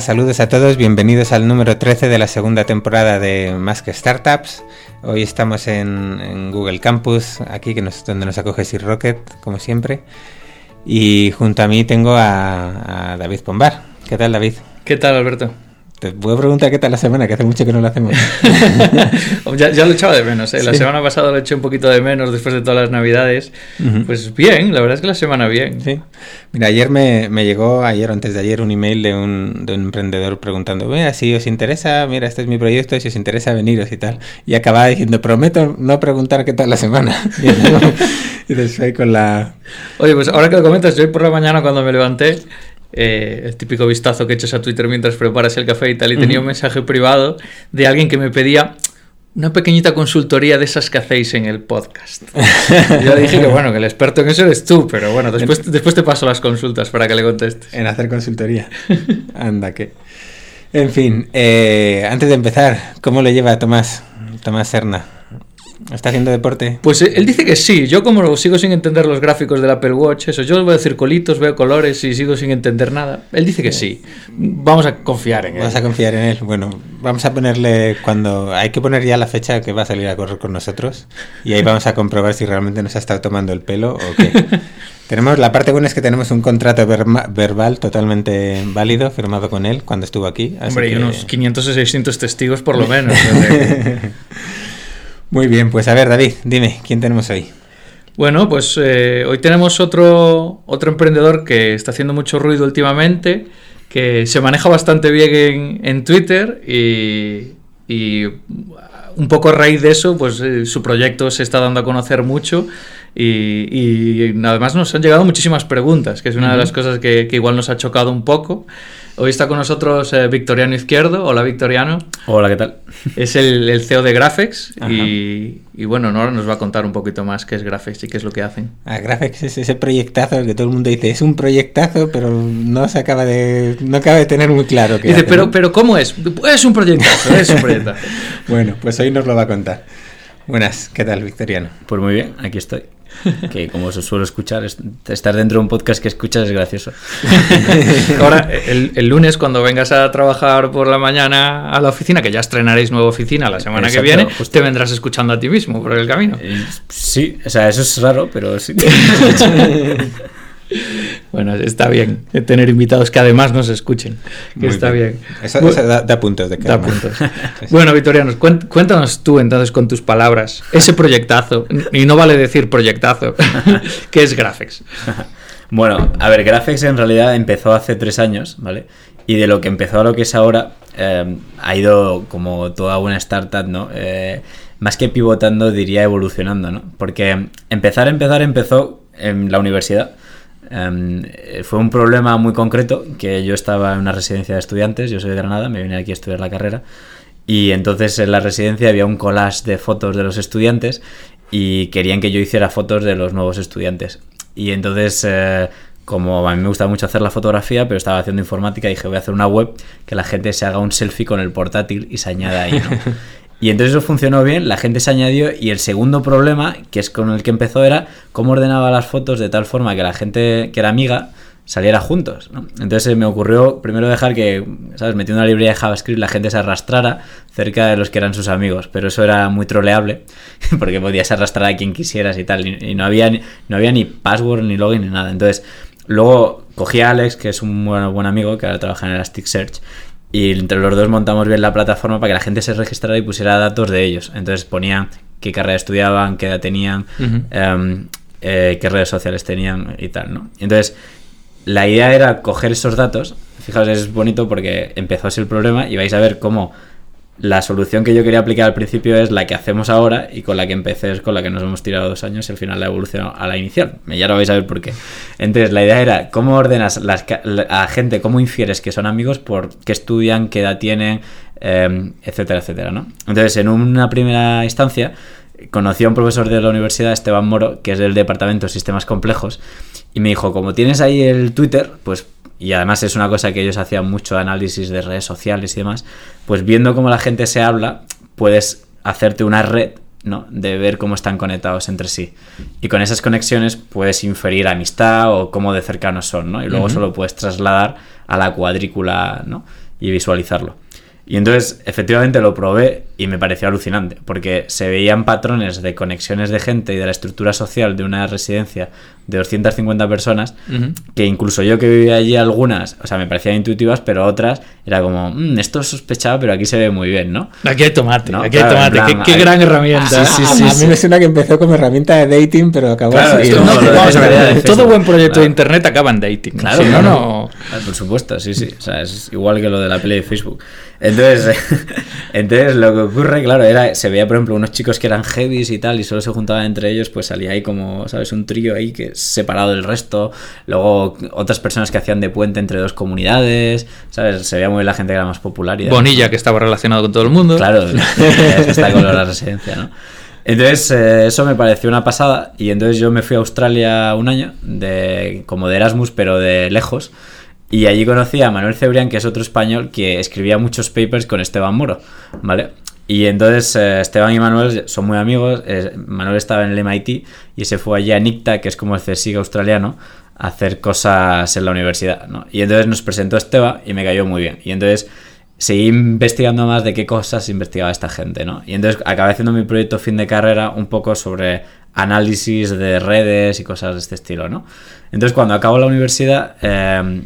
Saludos a todos, bienvenidos al número 13 de la segunda temporada de Más que Startups. Hoy estamos en, Google Campus, aquí que nos, donde nos acoge Sir Rocket, como siempre. Y junto a mí tengo a, a David Pombar. ¿Qué tal, David? ¿Qué tal, Alberto? Te puedo preguntar qué tal la semana, que hace mucho que no lo hacemos. ya, lo echaba de menos, ¿eh? La semana pasada lo eché un poquito de menos después de todas las navidades. Pues bien, la verdad es que la semana bien. Sí. Mira, ayer me, llegó, ayer o antes de ayer, un email de un, de un emprendedor preguntando, mira, si os interesa, mira, este es mi proyecto, si os interesa veniros y tal. Y acababa diciendo, prometo no preguntar qué tal la semana. y después con la... Oye, pues ahora que lo comentas, yo hoy por la mañana cuando me levanté, eh, el típico vistazo que echas a Twitter mientras preparas el café y tal, y tenía un mensaje privado de alguien que me pedía una pequeñita consultoría de esas que hacéis en el podcast. Yo dije que bueno, que el experto en eso eres tú, pero bueno, después, después te paso las consultas para que le contestes. En hacer consultoría. Anda, que. En fin, eh, antes de empezar, ¿cómo le lleva Tomás, Tomás Serna? ¿Está haciendo deporte? Pues eh, él dice que sí. Yo como sigo sin entender los gráficos del Apple Watch, eso, yo veo circulitos, veo colores y sigo sin entender nada. Él dice que sí. Vamos a confiar en él. Vamos a confiar en él. Bueno, vamos a ponerle cuando... Hay que poner ya la fecha que va a salir a correr con nosotros y ahí vamos a comprobar si realmente nos ha estado tomando el pelo o qué. tenemos, la parte buena es que tenemos un contrato verbal totalmente válido firmado con él cuando estuvo aquí. Hombre, y unos 500 o 600 testigos por lo menos. Muy bien, pues a ver, David, dime, ¿quién tenemos hoy? Bueno, pues eh, hoy tenemos otro, otro emprendedor que está haciendo mucho ruido últimamente, que se maneja bastante bien en, Twitter y, un poco a raíz de eso, pues eh, su proyecto se está dando a conocer mucho y, además nos han llegado muchísimas preguntas, que es una de las cosas que, que igual nos ha chocado un poco. Hoy está con nosotros eh, Victoriano Izquierdo. Hola, Victoriano. Hola, ¿qué tal? Es el, CEO de Graphex y, bueno, ahora nos va a contar un poquito más qué es Graphex y qué es lo que hacen. Ah, Graphex es ese proyectazo que todo el mundo dice, es un proyectazo, pero no se acaba de, no acaba de tener muy claro qué Dice, pero, pero ¿cómo es? Es un proyectazo, es un proyectazo. bueno, pues hoy nos lo va a contar. Buenas, ¿qué tal, Victoriano? Pues muy bien, aquí estoy. que como se suelo escuchar, estar dentro de un podcast que escuchas es gracioso. Ahora, el, lunes cuando vengas a trabajar por la mañana a la oficina, que ya estrenaréis nueva oficina la semana que viene, te vendrás escuchando a ti mismo por el camino. Eh, sí, o sea, eso es raro, pero sí. Bueno, está bien tener invitados que además nos escuchen. Que está bien. Eso, da, puntos de Da puntos. bueno, Vitorianos, cuéntanos tú entonces con tus palabras ese proyectazo, y no vale decir proyectazo, ¿qué es Graphics? Bueno, a ver, Graphics en realidad empezó hace tres años, ¿vale? Y de lo que empezó a lo que es ahora, eh, ha ido como toda buena startup, ¿no? Eh, más que pivotando, diría evolucionando, ¿no? Porque empezar, empezar, empezó en la universidad Em, fue un problema muy concreto que yo estaba en una residencia de estudiantes, yo soy de Granada, me vine aquí a estudiar la carrera y entonces en la residencia había un collage de fotos de los estudiantes y querían que yo hiciera fotos de los nuevos estudiantes. Y entonces, eh, como a mí me gusta mucho hacer la fotografía, pero estaba haciendo informática, dije voy a hacer una web que la gente se haga un selfie con el portátil y se añada ahí. Y entonces eso funcionó bien, la gente se añadió y el segundo problema, que es con el que empezó, era cómo ordenaba las fotos de tal forma que la gente que era amiga saliera juntos. Entonces me ocurrió primero dejar que, ¿sabes? Metiendo una librería de JavaScript la gente se arrastrara cerca de los que eran sus amigos, pero eso era muy troleable porque podías arrastrar a quien quisieras y tal, y, no, había no había ni password, ni login, ni nada. Entonces luego cogí a Alex, que es un buen, buen amigo que ahora trabaja en Elasticsearch, y entre los dos montamos bien la plataforma para que la gente se registrara y pusiera datos de ellos. Entonces ponía qué carrera estudiaban, qué edad tenían, em, eh, qué redes sociales tenían y tal, ¿no? Entonces, la idea era coger esos datos. Fijaos, es bonito porque empezó así el problema y vais a ver cómo la solución que yo quería aplicar al principio es la que hacemos ahora y con la que empecé es con la que nos hemos tirado dos años y al final la evolucionado a la inicial. Ya lo vais a ver por qué. Entonces, la idea era cómo ordenas a gente, cómo infieres que son amigos por qué estudian, qué edad tienen, em, etcétera, etcétera, ¿no? Entonces, en una primera instancia, conocí a un profesor de la universidad, Esteban Moro, que es del departamento de sistemas complejos, y me dijo, como tienes ahí el Twitter, pues y además es una cosa que ellos hacían mucho análisis de redes sociales y demás, pues viendo cómo la gente se habla, puedes hacerte una red ¿no? De ver cómo están conectados entre sí. Y con esas conexiones puedes inferir amistad o cómo de cercanos son, ¿no? Y luego solo puedes trasladar a la cuadrícula, ¿no? Y visualizarlo. Y entonces, efectivamente, lo probé y me pareció alucinante, porque se veían patrones de conexiones de gente y de la estructura social de una residencia de 250 personas, que incluso yo que vivía allí algunas, o sea, me parecían intuitivas, pero otras era como, mmm, esto sospechaba, pero aquí se ve muy bien, ¿no? Aquí hay tomate, aquí hay tomate, qué, gran herramienta. Sí, sí, a, mí me suena que empezó como herramienta de dating, pero acabó así. todo buen proyecto de internet acaba en dating. Claro, no, no. Por supuesto, sí, sí. O sea, es igual que lo de la play de Facebook. Entonces, entonces lo que ocurre, claro, era, se veía, por ejemplo, unos chicos que eran heavies y tal, y solo se juntaban entre ellos, pues salía ahí como, ¿sabes? Un trío ahí que separado del resto. Luego otras personas que hacían de puente entre dos comunidades, ¿sabes? Se veía muy bien la gente que era más popular. Y Bonilla, que estaba relacionado con todo el mundo. Claro, está con la residencia, ¿no? Entonces, eh, eso me pareció una pasada, y entonces yo me fui a Australia un año, de, como de Erasmus, pero de lejos. Y allí conocí a Manuel Cebrián, que es otro español que escribía muchos papers con Esteban Moro, ¿vale? Y entonces eh, Esteban y Manuel son muy amigos. Manuel estaba en el MIT y se fue allí a NICTA, que es como el CSIC australiano, a hacer cosas en la universidad, ¿no? Y entonces nos presentó Esteban y me cayó muy bien. Y entonces seguí investigando más de qué cosas investigaba esta gente, ¿no? Y entonces acabé haciendo mi proyecto fin de carrera un poco sobre análisis de redes y cosas de este estilo, ¿no? Entonces cuando acabo la universidad... Eh,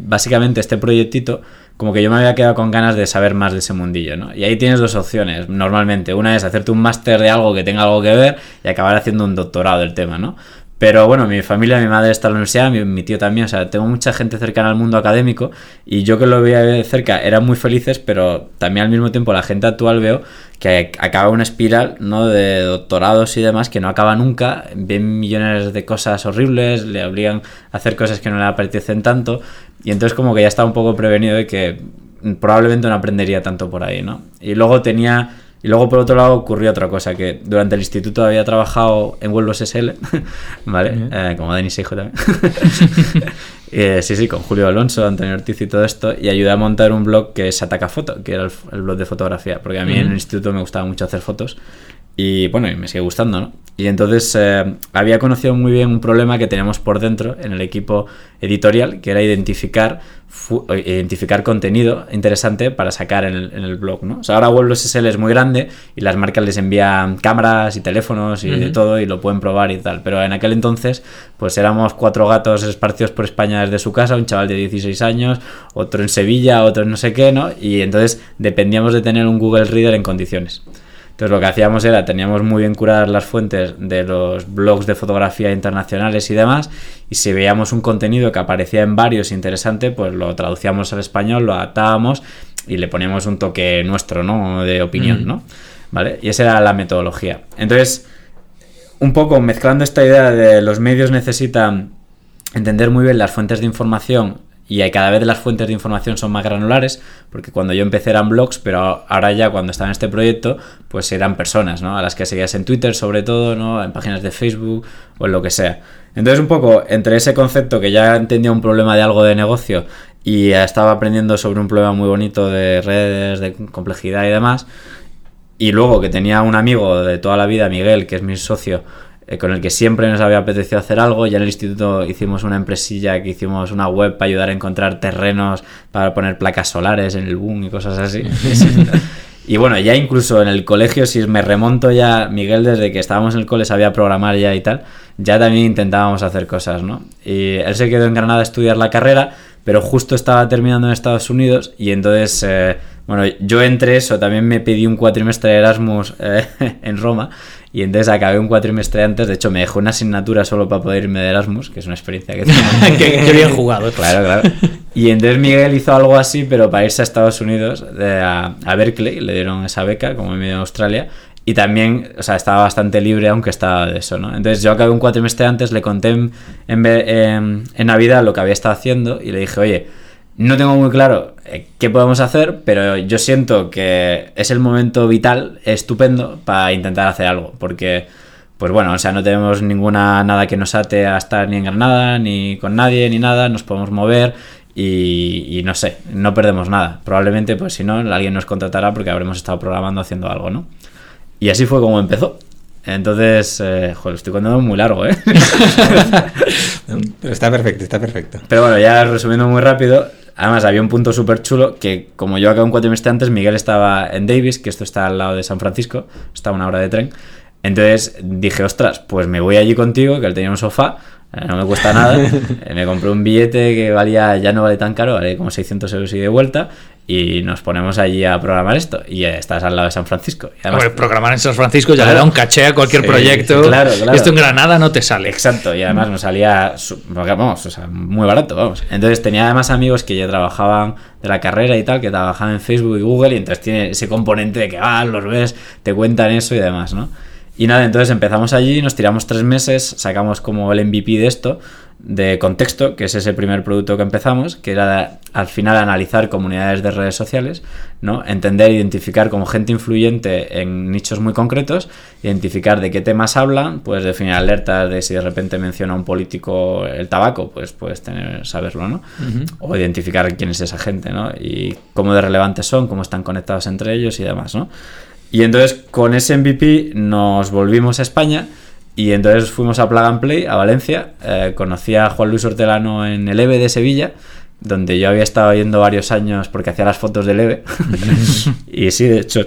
básicamente este proyectito, como que yo me había quedado con ganas de saber más de ese mundillo, ¿no? Y ahí tienes dos opciones, normalmente. Una es hacerte un máster de algo que tenga algo que ver y acabar haciendo un doctorado del tema, ¿no? Pero bueno, mi familia, mi madre está en la universidad, mi, tío también, o sea, tengo mucha gente cercana al mundo académico y yo que lo veía de cerca eran muy felices, pero también al mismo tiempo la gente actual veo que acaba una espiral ¿no? de doctorados y demás que no acaba nunca, ven millones de cosas horribles, le obligan a hacer cosas que no le apetecen tanto y entonces como que ya está un poco prevenido de que probablemente no aprendería tanto por ahí, ¿no? Y luego tenía y luego, por otro lado, ocurrió otra cosa, que durante el instituto había trabajado en Vuelos SL, ¿vale? Eh, como Denis Hijo también. Eh, sí, sí, con Julio Alonso, Antonio Ortiz y todo esto, y ayudé a montar un blog que es Ataca Foto, que era el, blog de fotografía, porque a mí en el instituto me gustaba mucho hacer fotos, y bueno, y me sigue gustando, ¿no? Y entonces eh, había conocido muy bien un problema que teníamos por dentro en el equipo editorial, que era identificar, identificar contenido interesante para sacar en el, blog, ¿no? O sea, ahora Web SSL es muy grande y las marcas les envían cámaras y teléfonos y de todo y lo pueden probar y tal. Pero en aquel entonces, pues éramos cuatro gatos esparcidos por España desde su casa, un chaval de 16 años, otro en Sevilla, otro en no sé qué, ¿no? Y entonces dependíamos de tener un Google Reader en condiciones. Entonces lo que hacíamos era, teníamos muy bien curadas las fuentes de los blogs de fotografía internacionales y demás, y si veíamos un contenido que aparecía en varios interesante, pues lo traducíamos al español, lo adaptábamos y le poníamos un toque nuestro, ¿no? De opinión, ¿no? ¿Vale? Y esa era la metodología. Entonces, un poco mezclando esta idea de los medios necesitan entender muy bien las fuentes de información y cada vez las fuentes de información son más granulares, porque cuando yo empecé eran blogs, pero ahora ya cuando estaba en este proyecto, pues eran personas, ¿no? A las que seguías en Twitter sobre todo, ¿no? En páginas de Facebook o en lo que sea. Entonces un poco entre ese concepto que ya entendía un problema de algo de negocio y estaba aprendiendo sobre un problema muy bonito de redes, de complejidad y demás, y luego que tenía un amigo de toda la vida, Miguel, que es mi socio, eh, con el que siempre nos había apetecido hacer algo. Ya en el instituto hicimos una empresilla que hicimos una web para ayudar a encontrar terrenos para poner placas solares en el boom y cosas así. y bueno, ya incluso en el colegio, si me remonto ya, Miguel, desde que estábamos en el cole sabía programar ya y tal, ya también intentábamos hacer cosas, ¿no? Y él se quedó en Granada a estudiar la carrera, pero justo estaba terminando en Estados Unidos y entonces... Eh, bueno, yo entre eso también me pedí un cuatrimestre de Erasmus eh, en Roma y entonces acabé un cuatrimestre antes. De hecho, me dejó una asignatura solo para poder irme de Erasmus, que es una experiencia que tengo. qué, bien jugado. Claro, claro. Y entonces Miguel hizo algo así, pero para irse a Estados Unidos, a, Berkeley, le dieron esa beca, como en medio de Australia. Y también, o sea, estaba bastante libre, aunque estaba de eso, ¿no? Entonces yo acabé un cuatrimestre antes, le conté en, en, en Navidad lo que había estado haciendo y le dije, oye, no tengo muy claro eh, qué podemos hacer, pero yo siento que es el momento vital, estupendo, para intentar hacer algo. Porque, pues bueno, o sea, no tenemos ninguna nada que nos ate a estar ni en Granada, ni con nadie, ni nada, nos podemos mover y, no sé, no perdemos nada. Probablemente, pues si no, alguien nos contratará porque habremos estado programando haciendo algo, ¿no? Y así fue como empezó. Entonces, eh, joder, estoy contando muy largo, ¿eh? Pero está perfecto, está perfecto. Pero bueno, ya resumiendo muy rápido, además había un punto súper chulo que como yo acabo un cuatrimestre antes, Miguel estaba en Davis, que esto está al lado de San Francisco, está a una hora de tren. Entonces dije, ostras, pues me voy allí contigo, que él tenía un sofá, no me cuesta nada. Eh, me compré un billete que valía, ya no vale tan caro, vale como 600 euros y de vuelta. Y nos ponemos allí a programar esto. Y estás al lado de San Francisco. Y además, Hombre, programar en San Francisco ya Claro. le da un caché a cualquier Sí, proyecto. claro, claro. Esto en Granada no te sale. Exacto, y además nos salía, vamos, o sea, muy barato, vamos. Entonces tenía además amigos que ya trabajaban de la carrera y tal, que trabajaban en Facebook y Google, y entonces tiene ese componente de que, ah, los ves, te cuentan eso y demás, ¿no? Y nada, entonces empezamos allí, nos tiramos tres meses, sacamos como el MVP de esto, de contexto, que es ese primer producto que empezamos, que era al final analizar comunidades de redes sociales, ¿no? Entender, identificar como gente influyente en nichos muy concretos, identificar de qué temas hablan, pues definir alertas de si de repente menciona un político el tabaco, pues puedes tener, saberlo, ¿no? O identificar quién es esa gente, ¿no? Y cómo de relevantes son, cómo están conectados entre ellos y demás, ¿no? Y entonces con ese MVP nos volvimos a España y entonces fuimos a Plug and Play, a Valencia. Eh, conocí a Juan Luis Hortelano en el EVE de Sevilla, donde yo había estado yendo varios años porque hacía las fotos del EVE. y sí, de hecho,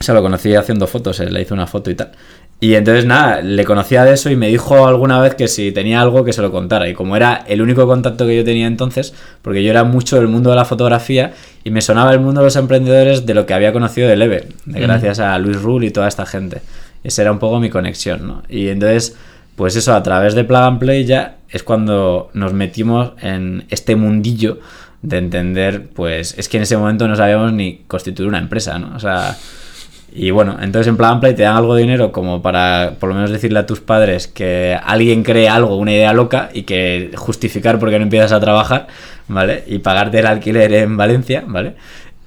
se lo conocí haciendo fotos, eh, le hice una foto y tal. Y entonces nada, le conocía de eso y me dijo alguna vez que si tenía algo que se lo contara. Y como era el único contacto que yo tenía entonces, porque yo era mucho del mundo de la fotografía y me sonaba el mundo de los emprendedores de lo que había conocido del EVE, de gracias a Luis Rull y toda esta gente. Esa era un poco mi conexión, ¿no? Y entonces, pues eso, a través de Plug and Play ya es cuando nos metimos en este mundillo de entender, pues es que en ese momento no sabíamos ni constituir una empresa, ¿no? O sea, y bueno, entonces en Plug and Play te dan algo de dinero como para por lo menos decirle a tus padres que alguien cree algo, una idea loca y que justificar por qué no empiezas a trabajar, ¿vale? Y pagarte el alquiler en Valencia, ¿vale?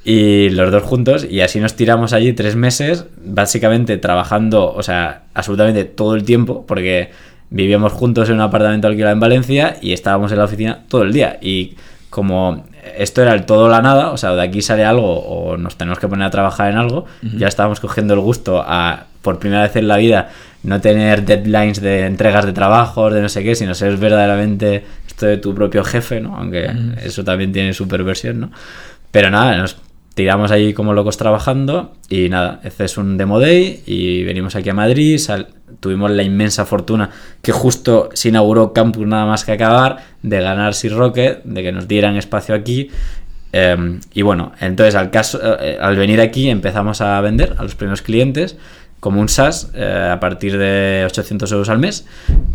Y los dos juntos, y así nos tiramos allí tres meses, básicamente trabajando, o sea, absolutamente todo el tiempo, porque vivíamos juntos en un apartamento alquilado en Valencia y estábamos en la oficina todo el día. Y como esto era el todo o la nada, o sea, de aquí sale algo o nos tenemos que poner a trabajar en algo, ya estábamos cogiendo el gusto a, por primera vez en la vida, no tener deadlines de entregas de trabajos, de no sé qué, sino ser verdaderamente esto de tu propio jefe, ¿no? Aunque eso también tiene su perversión, ¿no? Pero nada, nos tiramos allí como locos trabajando y nada, este es un demo day y venimos aquí a Madrid, sal- tuvimos la inmensa fortuna que justo se inauguró Campus nada más que acabar, de ganar Sea Rocket, de que nos dieran espacio aquí. eh, y bueno, entonces al, caso, eh, al venir aquí empezamos a vender a los primeros clientes como un SaaS eh, a partir de 800 euros al mes.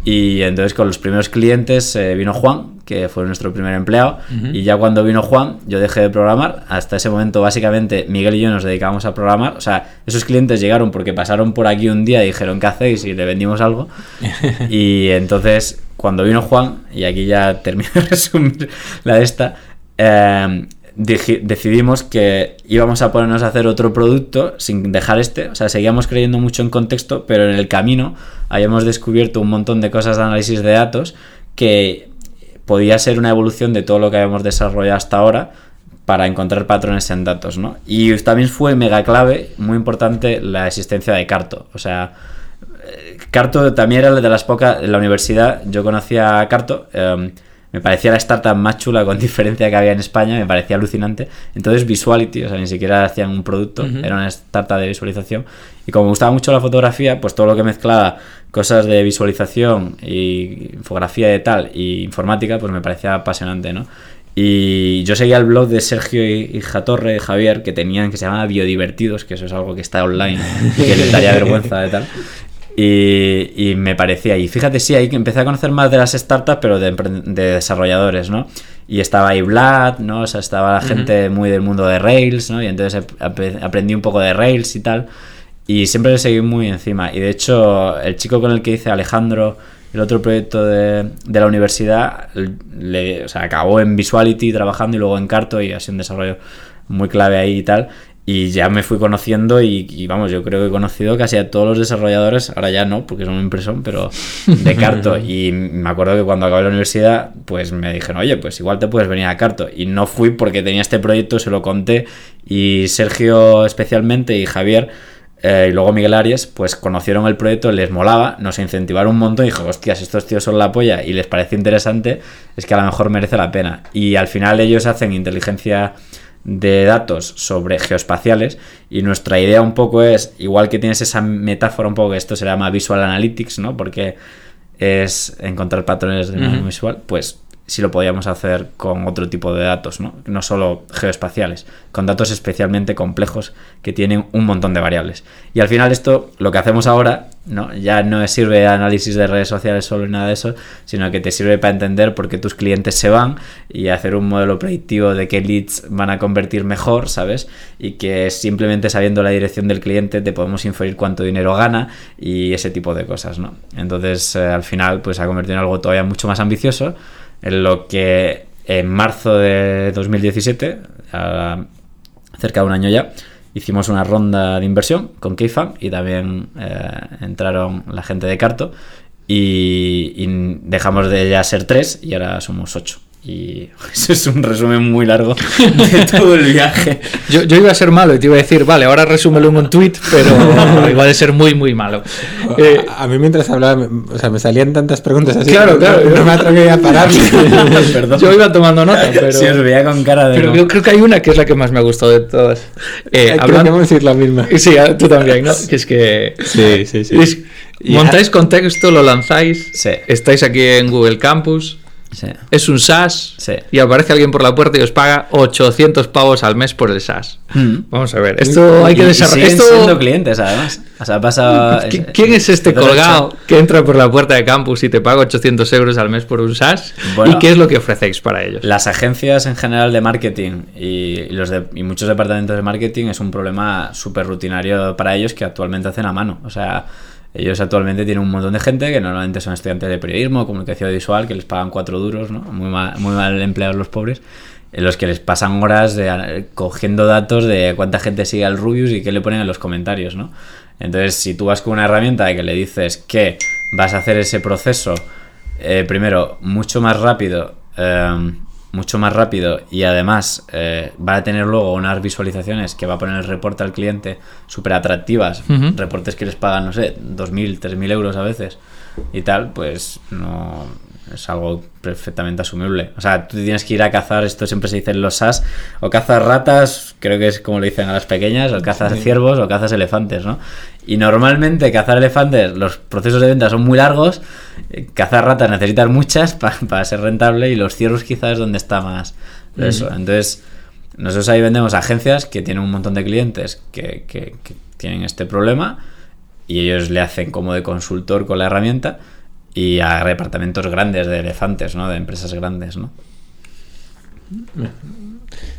Y entonces con los primeros clientes eh, vino Juan, que fue nuestro primer empleado. Y ya cuando vino Juan, yo dejé de programar. Hasta ese momento, básicamente, Miguel y yo nos dedicábamos a programar. O sea, esos clientes llegaron porque pasaron por aquí un día y dijeron, ¿qué hacéis? Y le vendimos algo. y entonces, cuando vino Juan, y aquí ya termino de resumir la de esta, eh, decidimos que íbamos a ponernos a hacer otro producto sin dejar este. O sea, seguíamos creyendo mucho en contexto, pero en el camino habíamos descubierto un montón de cosas de análisis de datos que podía ser una evolución de todo lo que habíamos desarrollado hasta ahora para encontrar patrones en datos, ¿no? Y también fue mega clave, muy importante, la existencia de Carto. O sea, eh, Carto también era de las pocas, en la universidad yo conocía a Carto, eh, me parecía la startup más chula con diferencia que había en España, me parecía alucinante. Entonces Visuality, o sea, ni siquiera hacían un producto, era una startup de visualización. Y como me gustaba mucho la fotografía, pues todo lo que mezclaba cosas de visualización y infografía y tal, y informática, pues me parecía apasionante, ¿no? Y yo seguía el blog de Sergio y, y Jatorre, Javier, que tenían, que se llamaba Biodivertidos, que eso es algo que está online, y que les daría vergüenza de tal. Y, y me parecía, y fíjate, sí, ahí empecé a conocer más de las startups, pero de, de desarrolladores, ¿no? Y estaba ahí Vlad, ¿no? O sea, estaba la gente muy del mundo de Rails, ¿no? Y entonces ap- aprendí un poco de Rails y tal. Y siempre le seguí muy encima. Y de hecho, el chico con el que hice Alejandro, el otro proyecto de, de la universidad, le, o sea, acabó en Visuality trabajando y luego en Carto y sido un desarrollo muy clave ahí y tal. Y ya me fui conociendo y, y, vamos, yo creo que he conocido casi a todos los desarrolladores, ahora ya no, porque son impresión, pero de Carto. Y me acuerdo que cuando acabé la universidad, pues me dijeron, oye, pues igual te puedes venir a Carto. Y no fui porque tenía este proyecto, se lo conté. Y Sergio especialmente y Javier eh, y luego Miguel Arias, pues conocieron el proyecto, les molaba, nos incentivaron un montón y dijo, hostias, estos tíos son la polla y les parece interesante, es que a lo mejor merece la pena. Y al final ellos hacen inteligencia de datos sobre geoespaciales y nuestra idea un poco es, igual que tienes esa metáfora un poco que esto se llama Visual Analytics, ¿no? Porque es encontrar patrones de manera visual, pues si lo podíamos hacer con otro tipo de datos, ¿no? no solo geoespaciales, con datos especialmente complejos que tienen un montón de variables. Y al final esto, lo que hacemos ahora, ¿no? ya no sirve análisis de redes sociales solo y nada de eso, sino que te sirve para entender por qué tus clientes se van y hacer un modelo predictivo de qué leads van a convertir mejor, ¿sabes? Y que simplemente sabiendo la dirección del cliente te podemos inferir cuánto dinero gana y ese tipo de cosas, ¿no? Entonces, eh, al final, pues ha convertido en algo todavía mucho más ambicioso en lo que en marzo de 2017, cerca de un año ya, hicimos una ronda de inversión con Keyfam y también eh, entraron la gente de Carto y, y, dejamos de ya ser tres y ahora somos ocho. Y eso es un resumen muy largo de todo el viaje. Yo, yo, iba a ser malo y te iba a decir, vale, ahora resúmelo en un tweet, pero igual de ser muy, muy malo. Eh, a, a, mí mientras hablaba, o sea, me salían tantas preguntas así. Claro, claro. No, no me atreví a parar. Perdón. Yo iba tomando nota, pero... Sí, os veía con cara de... Pero no. yo creo que hay una que es la que más me ha gustado de todas. Eh, creo hablando... que vamos a decir la misma. Sí, tú también, ¿no? Que es que... Sí, sí, sí. Es... Montáis contexto, lo lanzáis, sí. estáis aquí en Google Campus, Sí. Es un SaaS sí. y aparece alguien por la puerta y os paga 800 pavos al mes por el SaaS. Mm. Vamos a ver, esto hay que desarrollar. Esto... siendo clientes, además. O sea, pasa... ¿Quién es este colgado que entra por la puerta de campus y te paga 800 euros al mes por un SaaS? Bueno, ¿Y qué es lo que ofrecéis para ellos? Las agencias en general de marketing y, los de, y muchos departamentos de marketing es un problema súper rutinario para ellos que actualmente hacen a mano. O sea, ellos actualmente tienen un montón de gente que normalmente son estudiantes de periodismo, comunicación visual, que les pagan cuatro duros, ¿no? Muy mal, muy mal empleados los pobres, en los que les pasan horas de, cogiendo datos de cuánta gente sigue al Rubius y qué le ponen en los comentarios, ¿no? Entonces, si tú vas con una herramienta de que le dices que vas a hacer ese proceso, eh, primero, mucho más rápido, eh, mucho más rápido y además eh, va a tener luego unas visualizaciones que va a poner el reporte al cliente súper atractivas, Uh -huh. reportes que les pagan, no sé, 2.000, 3.000 euros a veces y tal, pues no es algo perfectamente asumible. O sea, tú tienes que ir a cazar, esto siempre se dice en los SAS, o cazas ratas, creo que es como le dicen a las pequeñas, o cazas sí. ciervos, o cazas elefantes, ¿no? Y normalmente cazar elefantes, los procesos de venta son muy largos, eh, cazar ratas necesitas muchas para pa ser rentable y los ciervos quizás es donde está más eso. Mm. Entonces, nosotros ahí vendemos agencias que tienen un montón de clientes que, que, que tienen este problema y ellos le hacen como de consultor con la herramienta y a departamentos grandes de elefantes, ¿no? De empresas grandes, ¿no?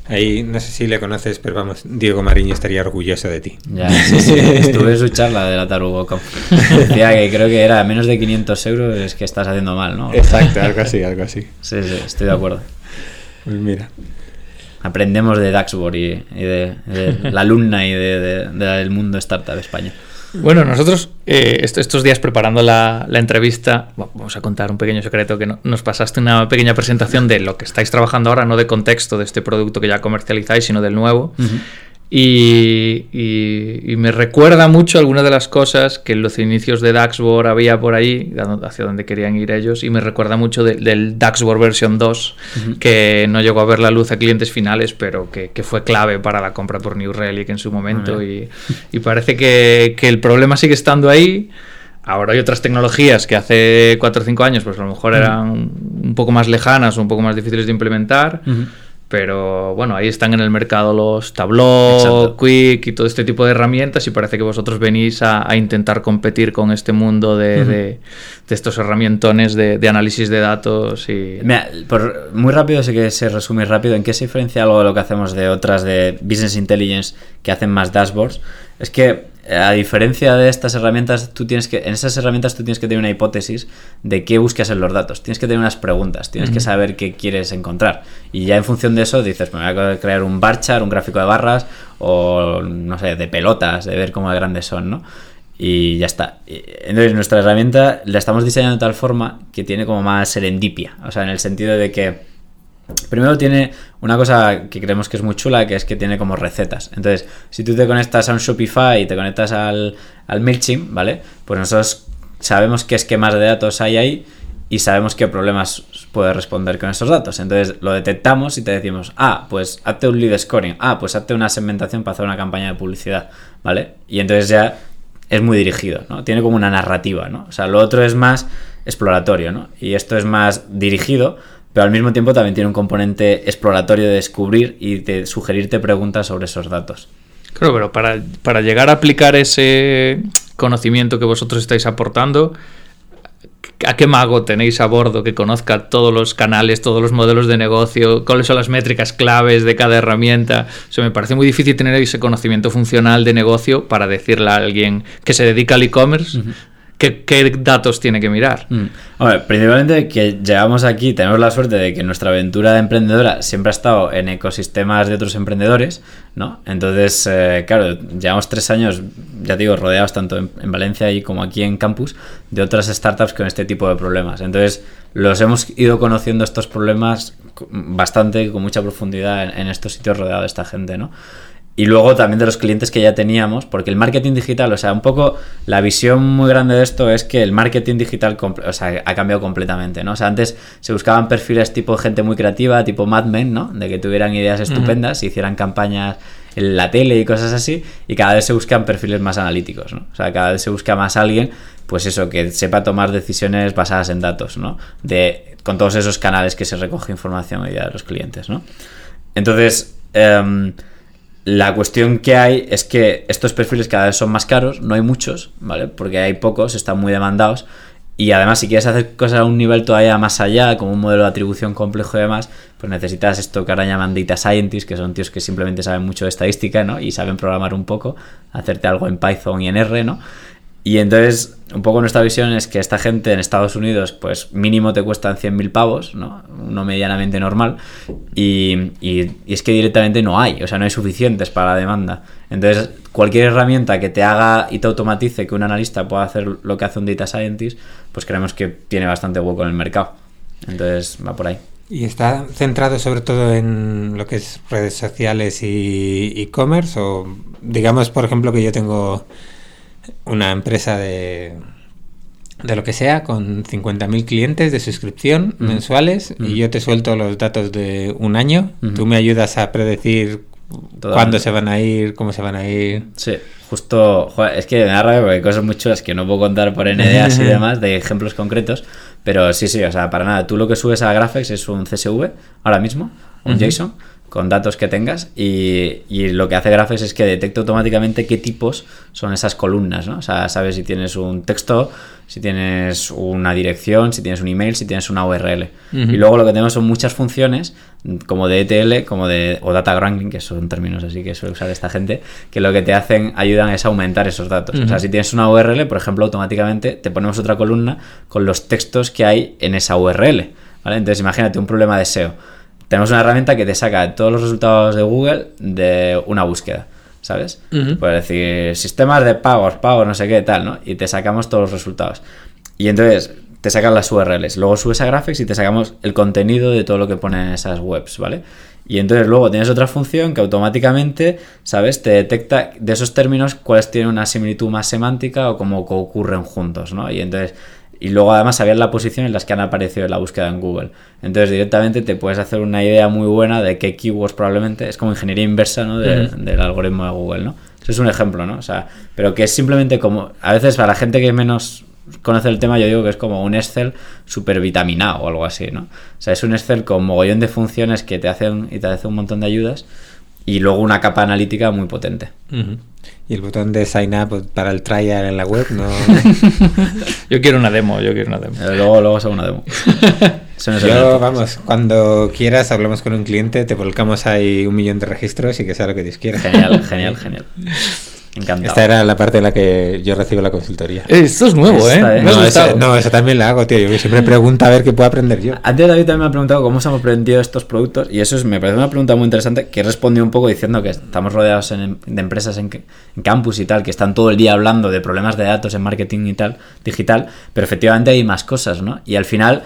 Ahí no sé si le conoces, pero vamos, Diego Mariño estaría orgulloso de ti. Ya, sí, sí. Estuve en su charla de la Tarugo Decía que creo que era menos de 500 euros, es que estás haciendo mal, ¿no? Exacto, algo así, algo así. Sí, sí, estoy de acuerdo. Pues mira. Aprendemos de Daxbor y, de, de, la alumna y de, de, del mundo startup de España. Bueno, nosotros eh, estos días preparando la, entrevista, vamos a contar un pequeño secreto que no, nos pasaste una pequeña presentación de lo que estáis trabajando ahora, no de contexto de este producto que ya comercializáis, sino del nuevo. Y, y, y, me recuerda mucho algunas de las cosas que en los inicios de Daxbor había por ahí, hacia donde querían ir ellos, y me recuerda mucho de, del Daxbor versión 2, uh -huh. que no llegó a ver la luz a clientes finales, pero que, que fue clave para la compra por New Relic en su momento. Uh -huh. y, y, parece que, que el problema sigue estando ahí. Ahora hay otras tecnologías que hace 4 o 5 años, pues a lo mejor eran uh -huh. un poco más lejanas o un poco más difíciles de implementar pero bueno, ahí están en el mercado los Tableau. Quick y todo este tipo de herramientas y parece que vosotros venís a, a intentar competir con este mundo de, uh -huh. de, de estos herramientones de, de, análisis de datos y... Mira, por, muy rápido, sé que se resume rápido, ¿en qué se diferencia algo de lo que hacemos de otras de Business Intelligence que hacen más dashboards? Es que a diferencia de estas herramientas, tú tienes que, en esas herramientas tú tienes que tener una hipótesis de qué buscas en los datos. Tienes que tener unas preguntas, tienes uh -huh. que saber qué quieres encontrar. Y ya en función de eso dices, me voy a crear un bar chart, un gráfico de barras, o no sé, de pelotas, de ver cómo de grandes son, ¿no? Y ya está. Entonces, nuestra herramienta la estamos diseñando de tal forma que tiene como más serendipia. O sea, en el sentido de que Primero tiene una cosa que creemos que es muy chula, que es que tiene como recetas. Entonces, si tú te conectas a un Shopify y te conectas al, al MailChimp, ¿vale? Pues nosotros sabemos qué esquemas de datos hay ahí y sabemos qué problemas puede responder con esos datos. Entonces lo detectamos y te decimos, ah, pues hazte un lead scoring, ah, pues hazte una segmentación para hacer una campaña de publicidad, ¿vale? Y entonces ya es muy dirigido, ¿no? Tiene como una narrativa, ¿no? O sea, lo otro es más exploratorio, ¿no? Y esto es más dirigido, pero al mismo tiempo también tiene un componente exploratorio de descubrir y de sugerirte preguntas sobre esos datos. Claro, pero para, para llegar a aplicar ese conocimiento que vosotros estáis aportando, ¿A qué mago tenéis a bordo que conozca todos los canales, todos los modelos de negocio, cuáles son las métricas claves de cada herramienta? O me parece muy difícil tener ese conocimiento funcional de negocio para decirle a alguien que se dedica al e-commerce. ¿Qué, datos tiene que mirar? Mm. principalmente que llegamos aquí, tenemos la suerte de que nuestra aventura de emprendedora siempre ha estado en ecosistemas de otros emprendedores, ¿no? Entonces, eh, claro, llevamos tres años, ya digo, rodeados tanto en, Valencia y como aquí en campus de otras startups con este tipo de problemas. Entonces, los hemos ido conociendo estos problemas bastante, con mucha profundidad en, en estos sitios rodeados de esta gente, ¿no? Y luego también de los clientes que ya teníamos, porque el marketing digital, o sea, un poco la visión muy grande de esto es que el marketing digital o sea, ha cambiado completamente, ¿no? O sea, antes se buscaban perfiles tipo gente muy creativa, tipo Mad Men, ¿no? De que tuvieran ideas estupendas y hicieran campañas en la tele y cosas así, y cada vez se buscan perfiles más analíticos, ¿no? O sea, cada vez se busca más alguien, pues eso, que sepa tomar decisiones basadas en datos, ¿no? De, con todos esos canales que se recoge información de los clientes, ¿no? Entonces, eh, la cuestión que hay es que estos perfiles cada vez son más caros, no hay muchos, ¿vale? Porque hay pocos, están muy demandados. Y además, si quieres hacer cosas a un nivel todavía más allá, como un modelo de atribución complejo y demás, pues necesitas esto que ahora llaman data scientists, que son tíos que simplemente saben mucho de estadística, ¿no? Y saben programar un poco, hacerte algo en Python y en R, ¿no? Y entonces, un poco nuestra visión es que esta gente en Estados Unidos, pues mínimo te cuestan 100.000 pavos, ¿no? Uno medianamente normal. Y, y, es que directamente no hay, o sea, no hay suficientes para la demanda. Entonces, cualquier herramienta que te haga y te automatice que un analista pueda hacer lo que hace un data scientist, pues creemos que tiene bastante hueco en el mercado. Entonces, va por ahí. ¿Y está centrado sobre todo en lo que es redes sociales y e-commerce? o digamos, por ejemplo, que yo tengo una empresa de, de lo que sea con 50.000 clientes de suscripción mensuales y yo te suelto los datos de un año, tú me ayudas a predecir cuándo se van a ir, cómo se van a ir. Sí, justo, es que me da rabia porque hay cosas muy chulas que no puedo contar por NDAs y demás de ejemplos concretos, pero sí, sí, o sea, para nada, tú lo que subes a Graphics es un CSV ahora mismo, un JSON con datos que tengas y, lo que hace Graphics es que detecta automáticamente qué tipos son esas columnas, ¿no? O sea, sabes si tienes un texto, si tienes una dirección, si tienes un email, si tienes una URL. Y luego lo que tenemos son muchas funciones como de ETL, como de o data wrangling, que son términos así que suele usar esta gente, que lo que te hacen ayudan es aumentar esos datos. O sea, si tienes una URL, por ejemplo, automáticamente te ponemos otra columna con los textos que hay en esa URL, ¿vale? Entonces, imagínate un problema de SEO tenemos una herramienta que te saca todos los resultados de Google de una búsqueda, ¿sabes? Puedes decir sistemas de pagos, pagos, no sé qué, tal, ¿no? Y te sacamos todos los resultados. Y entonces te sacan las URLs, luego subes a Graphics y te sacamos el contenido de todo lo que ponen esas webs, ¿vale? Y entonces luego tienes otra función que automáticamente, ¿sabes? Te detecta de esos términos cuáles tienen una similitud más semántica o cómo ocurren juntos, ¿no? Y entonces y luego además sabías la posición en las que han aparecido en la búsqueda en Google. Entonces directamente te puedes hacer una idea muy buena de qué keywords probablemente, es como ingeniería inversa ¿no? del algoritmo de Google, ¿no? Eso es un ejemplo, ¿no? O sea, pero que es simplemente como, a veces para la gente que menos conoce el tema, yo digo que es como un Excel super vitaminado o algo así, ¿no? O sea, es un Excel con mogollón de funciones que te hacen y te hacen un montón de ayudas y luego una capa analítica muy potente. Y el botón de sign up para el trial en la web, no. yo quiero una demo, yo quiero una demo. Eh, luego, luego hago una demo. yo, vamos, cuando quieras hablamos con un cliente, te volcamos ahí un millón de registros y que sea lo que Dios quiera. Genial, genial, genial. Encantado. Esta era la parte en la que yo recibo la consultoría. Esto es nuevo, ¿eh? No, eso, no, eso también la hago, tío. Yo siempre pregunto a ver qué puedo aprender yo. Antes David también me ha preguntado cómo se han aprendido estos productos y eso es, me parece una pregunta muy interesante que he respondido un poco diciendo que estamos rodeados de empresas en, en, campus y tal, que están todo el día hablando de problemas de datos en marketing y tal, digital, pero efectivamente hay más cosas, ¿no? Y al final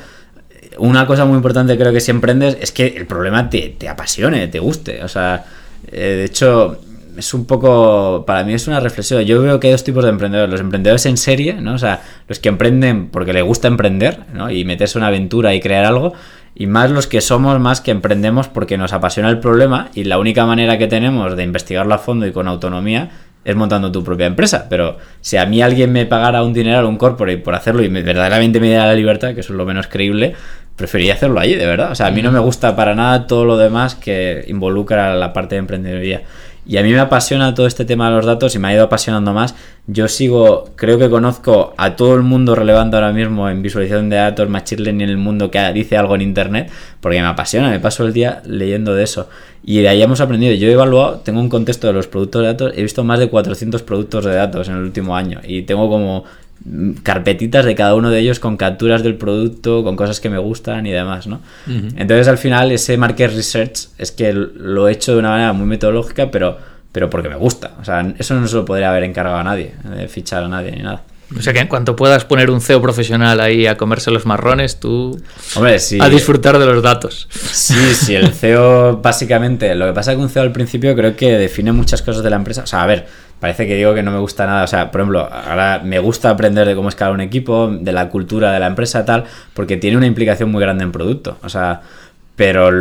una cosa muy importante creo que si emprendes es que el problema te, te apasione, te guste. O sea, eh, de hecho, es un poco, para mí es una reflexión. Yo veo que hay dos tipos de emprendedores. Los emprendedores en serie, ¿no? O sea, los que emprenden porque les gusta emprender, ¿no? Y meterse una aventura y crear algo. Y más los que somos más que emprendemos porque nos apasiona el problema y la única manera que tenemos de investigarlo a fondo y con autonomía es montando tu propia empresa. Pero si a mí alguien me pagara un dinero, un corporate por hacerlo y me, verdaderamente me diera la libertad, que eso es lo menos creíble, preferiría hacerlo allí, de verdad. O sea, a mí no me gusta para nada todo lo demás que involucra la parte de emprendeduría. Y a mí me apasiona todo este tema de los datos y me ha ido apasionando más. Yo sigo, creo que conozco a todo el mundo relevante ahora mismo en visualización de datos, machine learning en el mundo que dice algo en internet, porque me apasiona, me paso el día leyendo de eso. Y de ahí hemos aprendido. Yo he evaluado, tengo un contexto de los productos de datos, he visto más de 400 productos de datos en el último año y tengo como carpetitas de cada uno de ellos con capturas del producto, con cosas que me gustan y demás, ¿no? Entonces al final ese market research es que lo he hecho de una manera muy metodológica, pero, pero porque me gusta. O sea, eso no se lo podría haber encargado a nadie, de fichar a nadie ni nada. O sea que en cuanto puedas poner un CEO profesional ahí a comerse los marrones, tú Hombre, sí. a disfrutar de los datos. Sí, sí, el CEO básicamente, lo que pasa es que un CEO al principio creo que define muchas cosas de la empresa. O sea, a ver, parece que digo que no me gusta nada. O sea, por ejemplo, ahora me gusta aprender de cómo escalar un equipo, de la cultura de la empresa, tal, porque tiene una implicación muy grande en producto. O sea, pero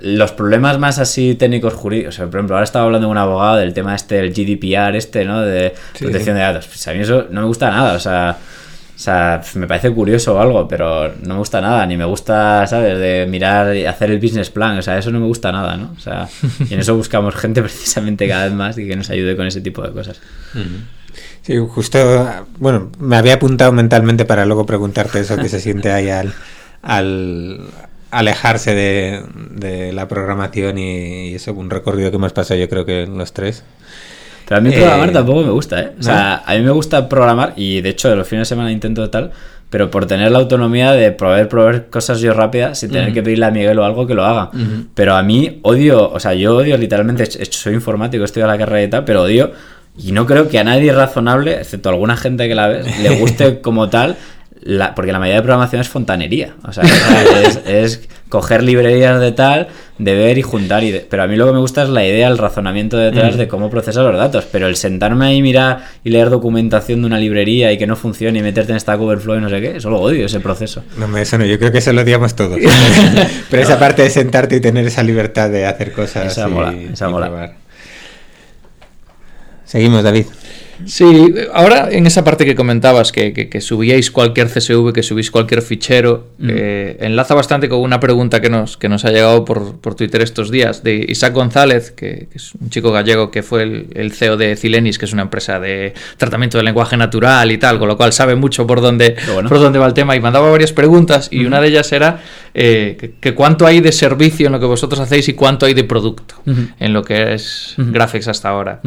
los problemas más así técnicos jurídicos, o sea, por ejemplo, ahora estaba hablando con un abogado del tema este, el GDPR, este, ¿no? De protección de datos. Pues a mí eso no me gusta nada, o sea. O sea, me parece curioso o algo, pero no me gusta nada, ni me gusta, ¿sabes? De mirar y hacer el business plan, o sea, eso no me gusta nada, ¿no? O sea, y en eso buscamos gente precisamente cada vez más y que nos ayude con ese tipo de cosas. Sí, justo, bueno, me había apuntado mentalmente para luego preguntarte eso que se siente ahí al, al alejarse de, de la programación y, y eso, un recorrido que hemos pasado yo creo que los tres. Pero a mí Eh, programar tampoco me gusta, ¿eh? O sea, a mí me gusta programar y de hecho los fines de semana intento tal, pero por tener la autonomía de probar, probar cosas yo rápidas sin tener que pedirle a Miguel o algo que lo haga. Pero a mí odio, o sea, yo odio literalmente, soy informático, estoy a la carrera y tal, pero odio y no creo que a nadie razonable, excepto alguna gente que la ves, le guste como tal. La, porque la mayoría de programación es fontanería. O sea, es, es coger librerías de tal, de ver y juntar. Y de- pero a mí lo que me gusta es la idea, el razonamiento detrás de cómo procesar los datos. Pero el sentarme ahí, mirar y leer documentación de una librería y que no funcione y meterte en Stack Overflow y no sé qué, eso lo odio, ese proceso. No, me- eso no, yo creo que eso lo odiamos todos. Pero esa parte de sentarte y tener esa libertad de hacer cosas. Esa y- mola, esa y mola. probar. Seguimos, David. Sí, ahora en esa parte que comentabas, que, que- que subíais cualquier CSV, que subís cualquier fichero, eh, enlaza bastante con una pregunta que nos, que nos ha llegado por, por Twitter estos días, de Isaac González, que, que es un chico gallego que fue el, el CEO de Cilenis, que es una empresa de tratamiento del lenguaje natural y tal, con lo cual sabe mucho por dónde, bueno. por dónde va el tema, y mandaba varias preguntas, y una de ellas era eh, que, cuánto hay de servicio en lo que vosotros hacéis y cuánto hay de producto en lo que es Graphics hasta ahora.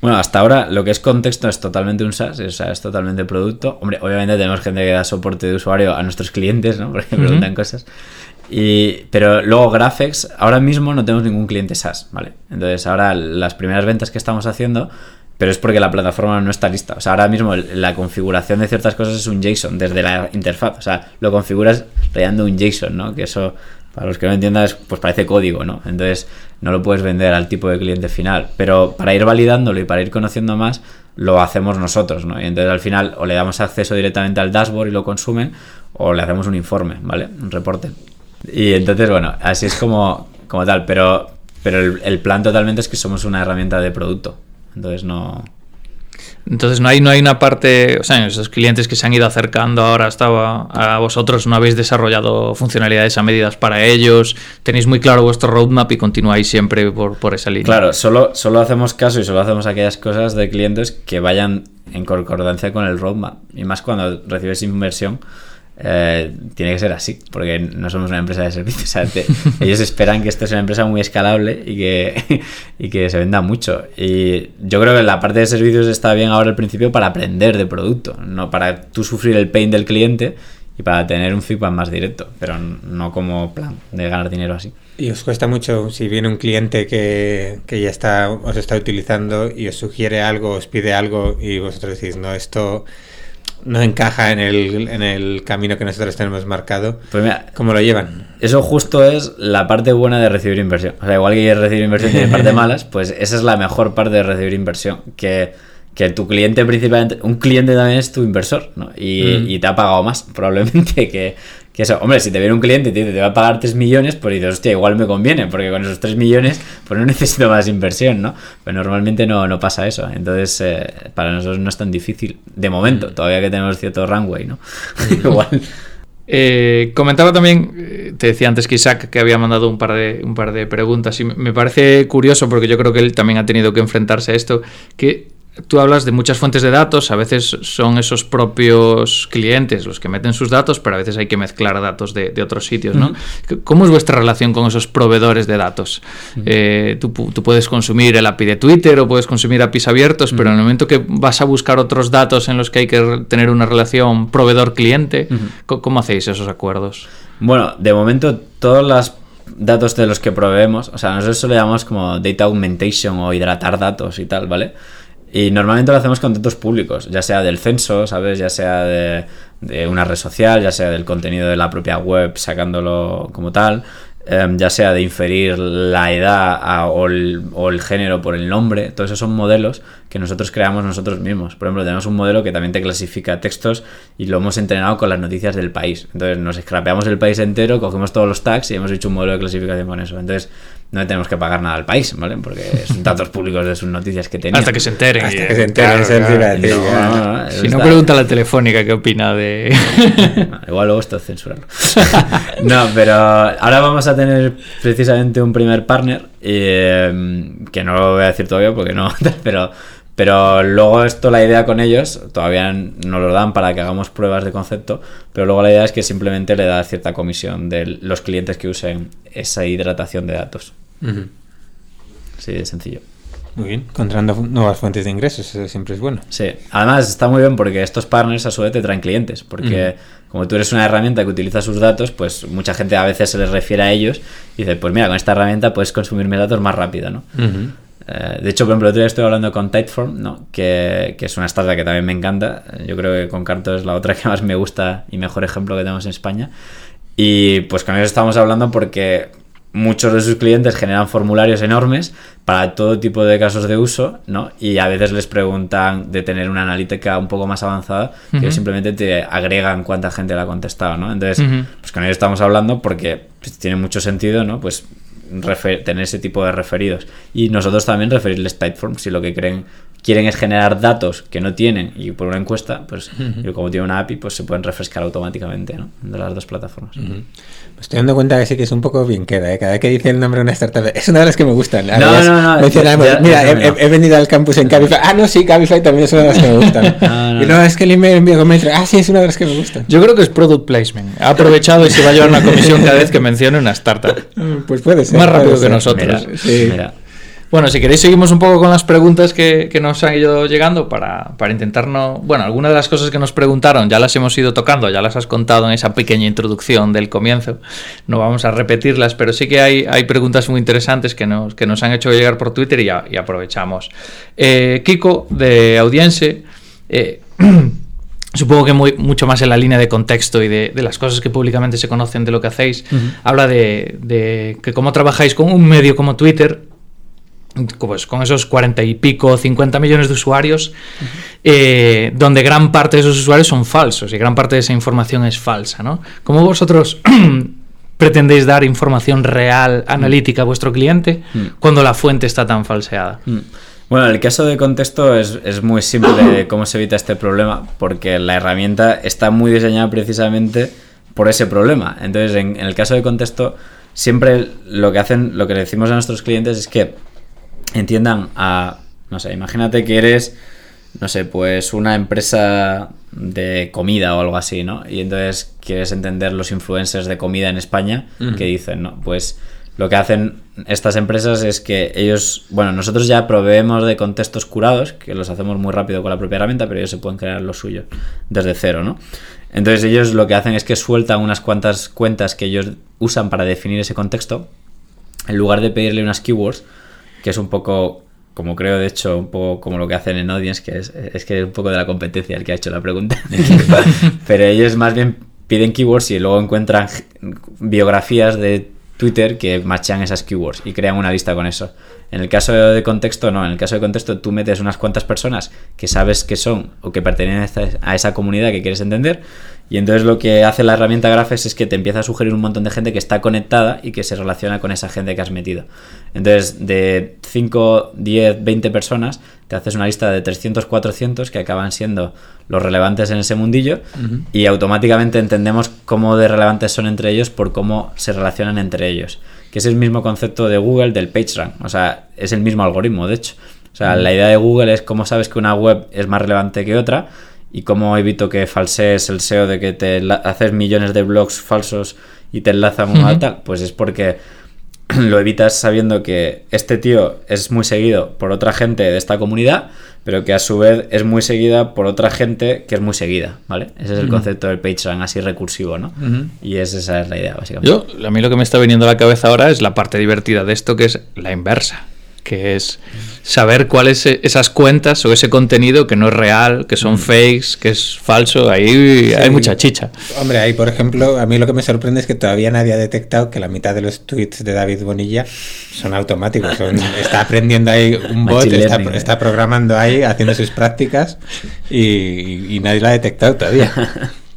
Bueno, hasta ahora lo que es contexto es totalmente un SaaS, o sea, es totalmente producto. Hombre, obviamente tenemos gente que da soporte de usuario a nuestros clientes, ¿no? Porque preguntan cosas. Y, pero luego Graphics, ahora mismo no tenemos ningún cliente SaaS, ¿vale? Entonces ahora las primeras ventas que estamos haciendo, pero es porque la plataforma no está lista. O sea, ahora mismo la configuración de ciertas cosas es un JSON desde la interfaz. O sea, lo configuras rayando un JSON, ¿no? Que eso, para los que no entiendan, es- pues parece código, ¿no? Entonces no lo puedes vender al tipo de cliente final. Pero para ir validándolo y para ir conociendo más, lo hacemos nosotros, ¿no? Y entonces al final o le damos acceso directamente al dashboard y lo consumen, o le hacemos un informe, ¿vale? Un reporte. Y entonces, bueno, así es como, como tal. Pero, pero el, el plan totalmente es que somos una herramienta de producto. Entonces no. Entonces no hay, no hay una parte, o sea, esos clientes que se han ido acercando ahora hasta a, vosotros no habéis desarrollado funcionalidades a medidas para ellos, tenéis muy claro vuestro roadmap y continuáis siempre por, por esa línea. Claro, solo, solo hacemos caso y solo hacemos aquellas cosas de clientes que vayan en concordancia con el roadmap. Y más cuando recibes inversión, eh, tiene que ser así, porque no somos una empresa de servicios. o sea, te- ellos esperan que esto sea una empresa muy escalable y que, y que se venda mucho. Y yo creo que la parte de servicios está bien ahora al principio para aprender de producto, no para tú sufrir el pain del cliente y para tener un feedback más directo, pero no como plan de ganar dinero así. Y os cuesta mucho si viene un cliente que, que ya está, os está utilizando y os sugiere algo, os pide algo y vosotros decís, no, esto no encaja en el, en el camino que nosotros tenemos marcado, Pues mira, ¿cómo lo llevan? Eso justo es la parte buena de recibir inversión. O sea, igual que recibir inversión tiene parte malas, pues esa es la mejor parte de recibir inversión. Que, que tu cliente principalmente, un cliente también es tu inversor, ¿no? Y, Mm. y te ha pagado más, probablemente, que, que eso. Hombre, si te viene un cliente y te dice, te va a pagar 3 millones, pues dices, hostia, igual me conviene, porque con esos 3 millones, pues no necesito más inversión, ¿no? Pero normalmente no, no pasa eso. Entonces, eh, para nosotros no es tan difícil, de Mm. momento, todavía que tenemos cierto runway, ¿no? igual. Eh, comentaba también, eh, te decía antes que Isaac que había mandado un par de, un par de preguntas y me parece curioso porque yo creo que él también ha tenido que enfrentarse a esto, que tú hablas de muchas fuentes de datos, a veces son esos propios clientes los que meten sus datos, pero a veces hay que mezclar datos de, de otros sitios, ¿no? ¿Cómo es vuestra relación con esos proveedores de datos? Eh, tú, pu- tú puedes consumir el API de Twitter o puedes consumir APIs abiertos, pero en el momento que vas a buscar otros datos en los que hay que tener una relación proveedor-cliente, ¿cómo hacéis esos acuerdos? Bueno, de momento todos los datos de los que proveemos, o sea, nosotros eso lo llamamos como data augmentation o hidratar datos y tal, ¿vale? Y normalmente lo hacemos con datos públicos, ya sea del censo, ¿sabes? Ya sea de, una red social, ya sea del contenido de la propia web sacándolo como tal, em, ya sea de inferir la edad a- o, el, o el género por el nombre, todos esos son modelos que nosotros creamos nosotros mismos. Por ejemplo, tenemos un modelo que también te clasifica textos y lo hemos entrenado con las noticias del país. Entonces nos scrapeamos el país entero, cogemos todos los tags y hemos hecho un modelo de clasificación con eso. Entonces no le tenemos que pagar nada al país, ¿vale? Porque son datos públicos de sus noticias que tenía. Hasta que se enteren. Hasta que se enteren, claro, claro. No, no, no, Si no, está- pregunta a la telefónica qué opina de... Igual luego esto es censurarlo. no, pero ahora vamos a tener precisamente un primer partner, eh, que no lo voy a decir todavía porque no, pero, pero luego esto, la idea con ellos, todavía nos lo dan para que hagamos pruebas de concepto, pero luego la idea es que simplemente le da cierta comisión de los clientes que usen esa hidratación de datos. Sí, de sencillo. Muy bien, encontrando nuevas fuentes de ingresos, eso siempre es bueno. Sí, además está muy bien porque estos partners a su vez te traen clientes, porque como tú eres una herramienta que utiliza sus datos, pues mucha gente a veces se les refiere a ellos y dice, pues mira, con esta herramienta puedes consumir mis datos más rápido, ¿no? Eh, de hecho, por ejemplo, el otro día estoy hablando con Typeform, ¿no? que, que es una startup que también me encanta. Yo creo que con Carto es la otra que más me gusta y mejor ejemplo que tenemos en España. Y pues con ellos estamos hablando porque muchos de sus clientes generan formularios enormes para todo tipo de casos de uso, ¿no? Y a veces les preguntan de tener una analítica un poco más avanzada, que simplemente te agregan cuánta gente le ha contestado, ¿no? Entonces, pues con ellos estamos hablando porque pues, tiene mucho sentido, ¿no? Pues tener ese tipo de referidos. Y nosotros también referirles Typeform si lo que creen, quieren es generar datos que no tienen y por una encuesta, pues y como tiene una API, pues se pueden refrescar automáticamente, ¿no? De las dos plataformas. Me estoy dando cuenta que sí que es un poco bien queda, ¿eh? Cada vez que dice el nombre de una startup, es una de las que me gustan. No, no, no, mencionamos, ya- ya mira, he, he venido al campus en Cabify. Ah, no, sí, Cabify también es una de las que me gustan. No, no. Y no, es que el email envío con. Ah, sí, es una de las que me gustan. Yo creo que es product placement. Ha aprovechado y se va a llevar una comisión cada vez que mencione una startup. Pues puede ser. Más rápido que nosotros. Mira, Sí. mira. Bueno, si queréis seguimos un poco con las preguntas que, que nos han ido llegando para, para intentar no... Bueno, algunas de las cosas que nos preguntaron ya las hemos ido tocando, ya las has contado en esa pequeña introducción del comienzo. No vamos a repetirlas, pero sí que hay, hay preguntas muy interesantes que nos, que nos han hecho llegar por Twitter y, y aprovechamos. Eh, Kiko, de Audiense, eh, supongo que muy, mucho más en la línea de contexto y de, de las cosas que públicamente se conocen de lo que hacéis, habla de, de que cómo trabajáis con un medio como Twitter, pues con esos 40 y pico, 50 millones de usuarios, eh, donde gran parte de esos usuarios son falsos y gran parte de esa información es falsa, ¿no? ¿Cómo vosotros pretendéis dar información real, analítica a vuestro cliente Mm. cuando la fuente está tan falseada? Mm. Bueno, el caso de contexto es, es muy simple de cómo se evita este problema, porque la herramienta está muy diseñada precisamente por ese problema. Entonces, en, en el caso de contexto, siempre lo que hacen, lo que le decimos a nuestros clientes es que entiendan a, no sé, imagínate que eres, no sé, pues una empresa de comida o algo así, ¿no? Y entonces quieres entender los influencers de comida en España que dicen, ¿no? Pues lo que hacen estas empresas es que ellos, bueno, nosotros ya proveemos de contextos curados, que los hacemos muy rápido con la propia herramienta, pero ellos se pueden crear los suyos desde cero, ¿no? Entonces ellos lo que hacen es que sueltan unas cuantas cuentas que ellos usan para definir ese contexto, en lugar de pedirle unas keywords, que es un poco como creo de hecho un poco como lo que hacen en Audience, que es, es que es un poco de la competencia el que ha hecho la pregunta. Pero ellos más bien piden keywords y luego encuentran biografías de Twitter que machan esas keywords y crean una lista con eso. En el caso de contexto, no. En el caso de contexto, tú metes unas cuantas personas que sabes que son o que pertenecen a esa comunidad que quieres entender. Y entonces lo que hace la herramienta Graphes es que te empieza a sugerir un montón de gente que está conectada y que se relaciona con esa gente que has metido. Entonces, de 5, 10, 20 personas, te haces una lista de 300, 400 que acaban siendo los relevantes en ese mundillo y automáticamente entendemos cómo de relevantes son entre ellos por cómo se relacionan entre ellos que es el mismo concepto de Google del PageRank. O sea, es el mismo algoritmo, de hecho. O sea, la idea de Google es cómo sabes que una web es más relevante que otra y cómo evito que falsees el SEO de que te haces millones de blogs falsos y te enlazan a tal. Pues es porque lo evitas sabiendo que este tío es muy seguido por otra gente de esta comunidad, pero que a su vez es muy seguida por otra gente que es muy seguida, ¿vale? Ese es el concepto del PageRank así recursivo, ¿no? Y esa es la idea, básicamente. Yo, a mí lo que me está viniendo a la cabeza ahora es la parte divertida de esto, que es la inversa que es saber cuáles esas cuentas o ese contenido que no es real, que son mm. fakes, que es falso, ahí hay mucha chicha. Hombre, ahí por ejemplo, a mí lo que me sorprende es que todavía nadie ha detectado que la mitad de los tweets de David Bonilla son automáticos, está aprendiendo ahí un bot, está, ¿eh? está, programando ahí, haciendo sus prácticas y, y nadie lo ha detectado todavía.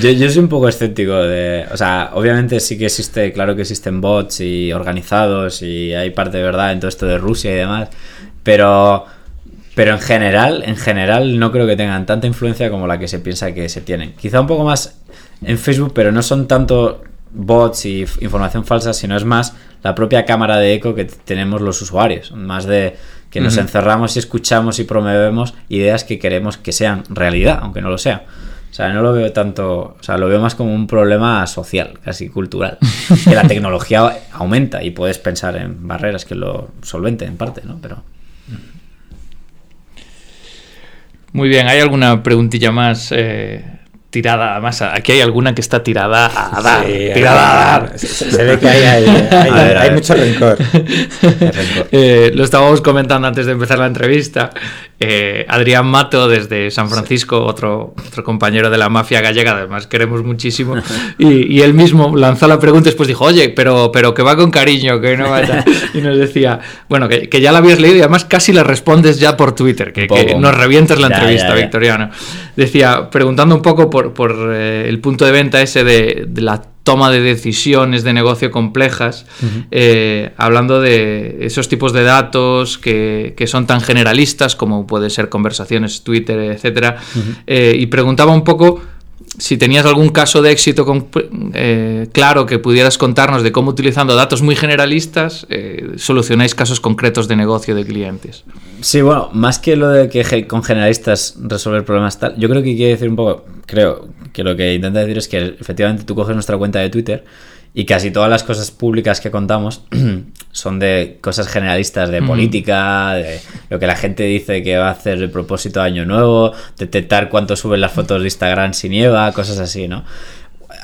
Yo, yo, soy un poco escéptico de. O sea, obviamente sí que existe, claro que existen bots y organizados y hay parte de verdad en todo esto de Rusia y demás. Pero. Pero en general, en general, no creo que tengan tanta influencia como la que se piensa que se tienen. Quizá un poco más en Facebook, pero no son tanto bots y información falsa, sino es más la propia cámara de eco que tenemos los usuarios. Más de que nos encerramos y escuchamos y promovemos ideas que queremos que sean realidad, aunque no lo sean. O sea, no lo veo tanto, o sea, lo veo más como un problema social, casi cultural. que la tecnología aumenta y puedes pensar en barreras que lo solventen en parte, ¿no? Pero... Muy bien, ¿hay alguna preguntilla más eh, tirada más aquí hay alguna que está tirada a dar tirada a dar se, ve que hay, hay, mucho rencor, eh, lo estábamos comentando antes de empezar la entrevista eh, Adrián Mato desde San Francisco otro, otro compañero de la mafia gallega además queremos muchísimo. Y, él mismo lanzó la pregunta y después dijo oye pero pero que va con cariño que no vaya y nos decía bueno que, ya la habías leído y además casi le respondes ya por Twitter que, nos revientes la entrevista Victoriano decía preguntando un poco por por, eh, el punto de venta ese de, la toma de decisiones de negocio complejas, eh, hablando de esos tipos de datos que, son tan generalistas como puede ser conversaciones, Twitter, etcétera, eh, y preguntaba un poco si tenías algún caso de éxito eh, claro que pudieras contarnos de cómo utilizando datos muy generalistas eh, solucionáis casos concretos de negocio de clientes. Sí, bueno, más que lo de que con generalistas resolver problemas tal, yo creo que quiere decir un poco, creo que lo que intenta decir es que efectivamente tú coges nuestra cuenta de Twitter y casi todas las cosas públicas que contamos son de cosas generalistas de política, de lo que la gente dice que va a hacer el propósito de Año Nuevo, detectar cuánto suben las fotos de Instagram sin nieva, cosas así, ¿no?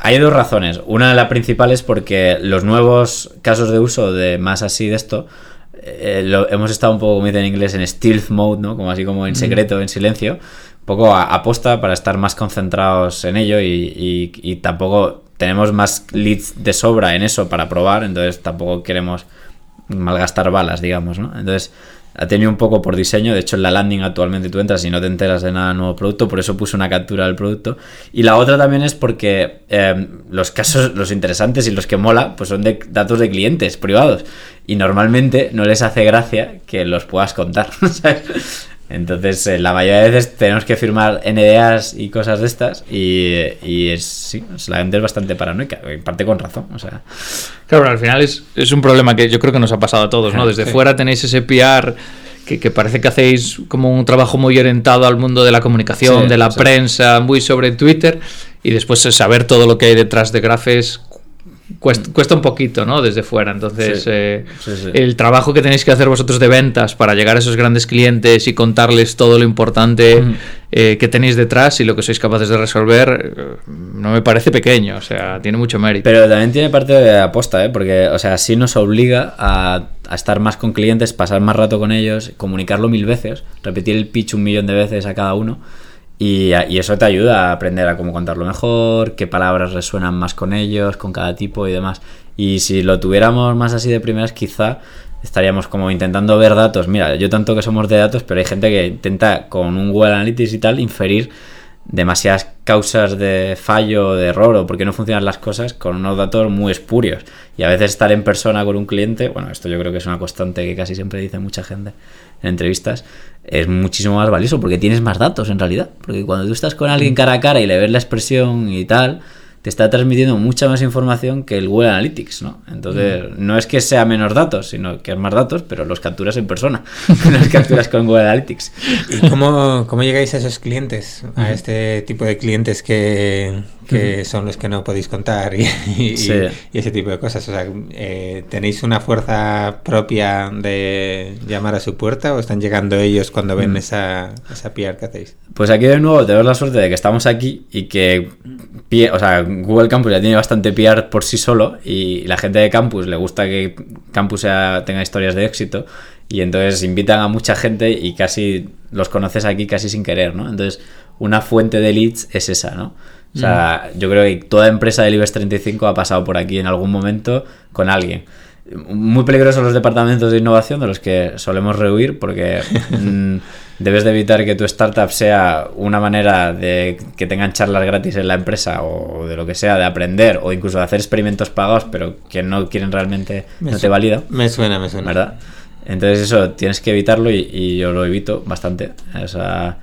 Hay dos razones. Una de las principales es porque los nuevos casos de uso de más así de esto eh, lo, hemos estado un poco, como dicen en inglés, en stealth mode, ¿no? Como así como en secreto, en silencio. Un poco aposta para estar más concentrados en ello y, y tampoco tenemos más leads de sobra en eso para probar, entonces tampoco queremos malgastar balas, digamos, ¿no? Entonces, ha tenido un poco por diseño, de hecho en la landing actualmente tú entras y no te enteras de nada nuevo producto, por eso puse una captura del producto. Y la otra también es porque em, los casos, los interesantes y los que mola, pues son de datos de clientes privados. Y normalmente no les hace gracia que los puedas contar, ¿sabes? Entonces, eh, la mayoría de veces tenemos que firmar NDAs y cosas de estas y, y es, sí, la gente es bastante paranoica, en parte con razón. O sea. Claro, al final es, es un problema que yo creo que nos ha pasado a todos, ¿no? Desde fuera tenéis ese PR que, que, parece que hacéis como un trabajo muy orientado al mundo de la comunicación, de la prensa, muy sobre Twitter, y después saber todo lo que hay detrás de Grafes cuesta, cuesta un poquito, ¿no? Desde fuera. Entonces, Sí. eh, Sí, sí. el trabajo que tenéis que hacer vosotros de ventas para llegar a esos grandes clientes y contarles todo lo importante Mm. eh, que tenéis detrás y lo que sois capaces de resolver, eh, no me parece pequeño. O sea, tiene mucho mérito. Pero también tiene parte de aposta, ¿eh? Porque, o sea, sí nos obliga a, a estar más con clientes, pasar más rato con ellos, comunicarlo mil veces, repetir el pitch un millón de veces a cada uno. Y, y eso te ayuda a aprender a cómo contarlo mejor, qué palabras resuenan más con ellos, con cada tipo y demás. Y si lo tuviéramos más así de primeras, quizá estaríamos como intentando ver datos. Mira, yo tanto que somos de datos, pero hay gente que intenta con un Google Analytics y tal inferir demasiadas causas de fallo o de error o por qué no funcionan las cosas con unos datos muy espurios. Y a veces estar en persona con un cliente, bueno, esto yo creo que es una constante que casi siempre dice mucha gente en entrevistas, es muchísimo más valioso porque tienes más datos en realidad. Porque cuando tú estás con alguien cara a cara y le ves la expresión y tal, te está transmitiendo mucha más información que el Google Analytics, ¿no? Entonces, no es que sea menos datos, sino que es más datos, pero los capturas en persona, no los capturas con Google Analytics. ¿Y cómo, cómo llegáis a esos clientes? A este tipo de clientes que, que son los que no podéis contar y, y- Sí. y ese tipo de cosas. O sea, eh, ¿tenéis una fuerza propia de llamar a su puerta o están llegando ellos cuando ven esa, esa PR que hacéis? Pues aquí de nuevo tenemos la suerte de que estamos aquí y que o sea, Google Campus ya tiene bastante PR por sí solo y la gente de Campus le gusta que Campus sea- tenga historias de éxito y entonces invitan a mucha gente y casi los conoces aquí casi sin querer, ¿no? Entonces una fuente de leads es esa, ¿no? O sea, yo creo que toda empresa del IBEX 35 ha pasado por aquí en algún momento con alguien. Muy peligrosos los departamentos de innovación de los que solemos rehuir porque mm, debes de evitar que tu startup sea una manera de que tengan charlas gratis en la empresa o de lo que sea, de aprender o incluso de hacer experimentos pagados pero que no quieren realmente, Me no te valida. Me suena, me suena. ¿verdad? Entonces eso tienes que evitarlo y, y yo lo evito bastante. O sea,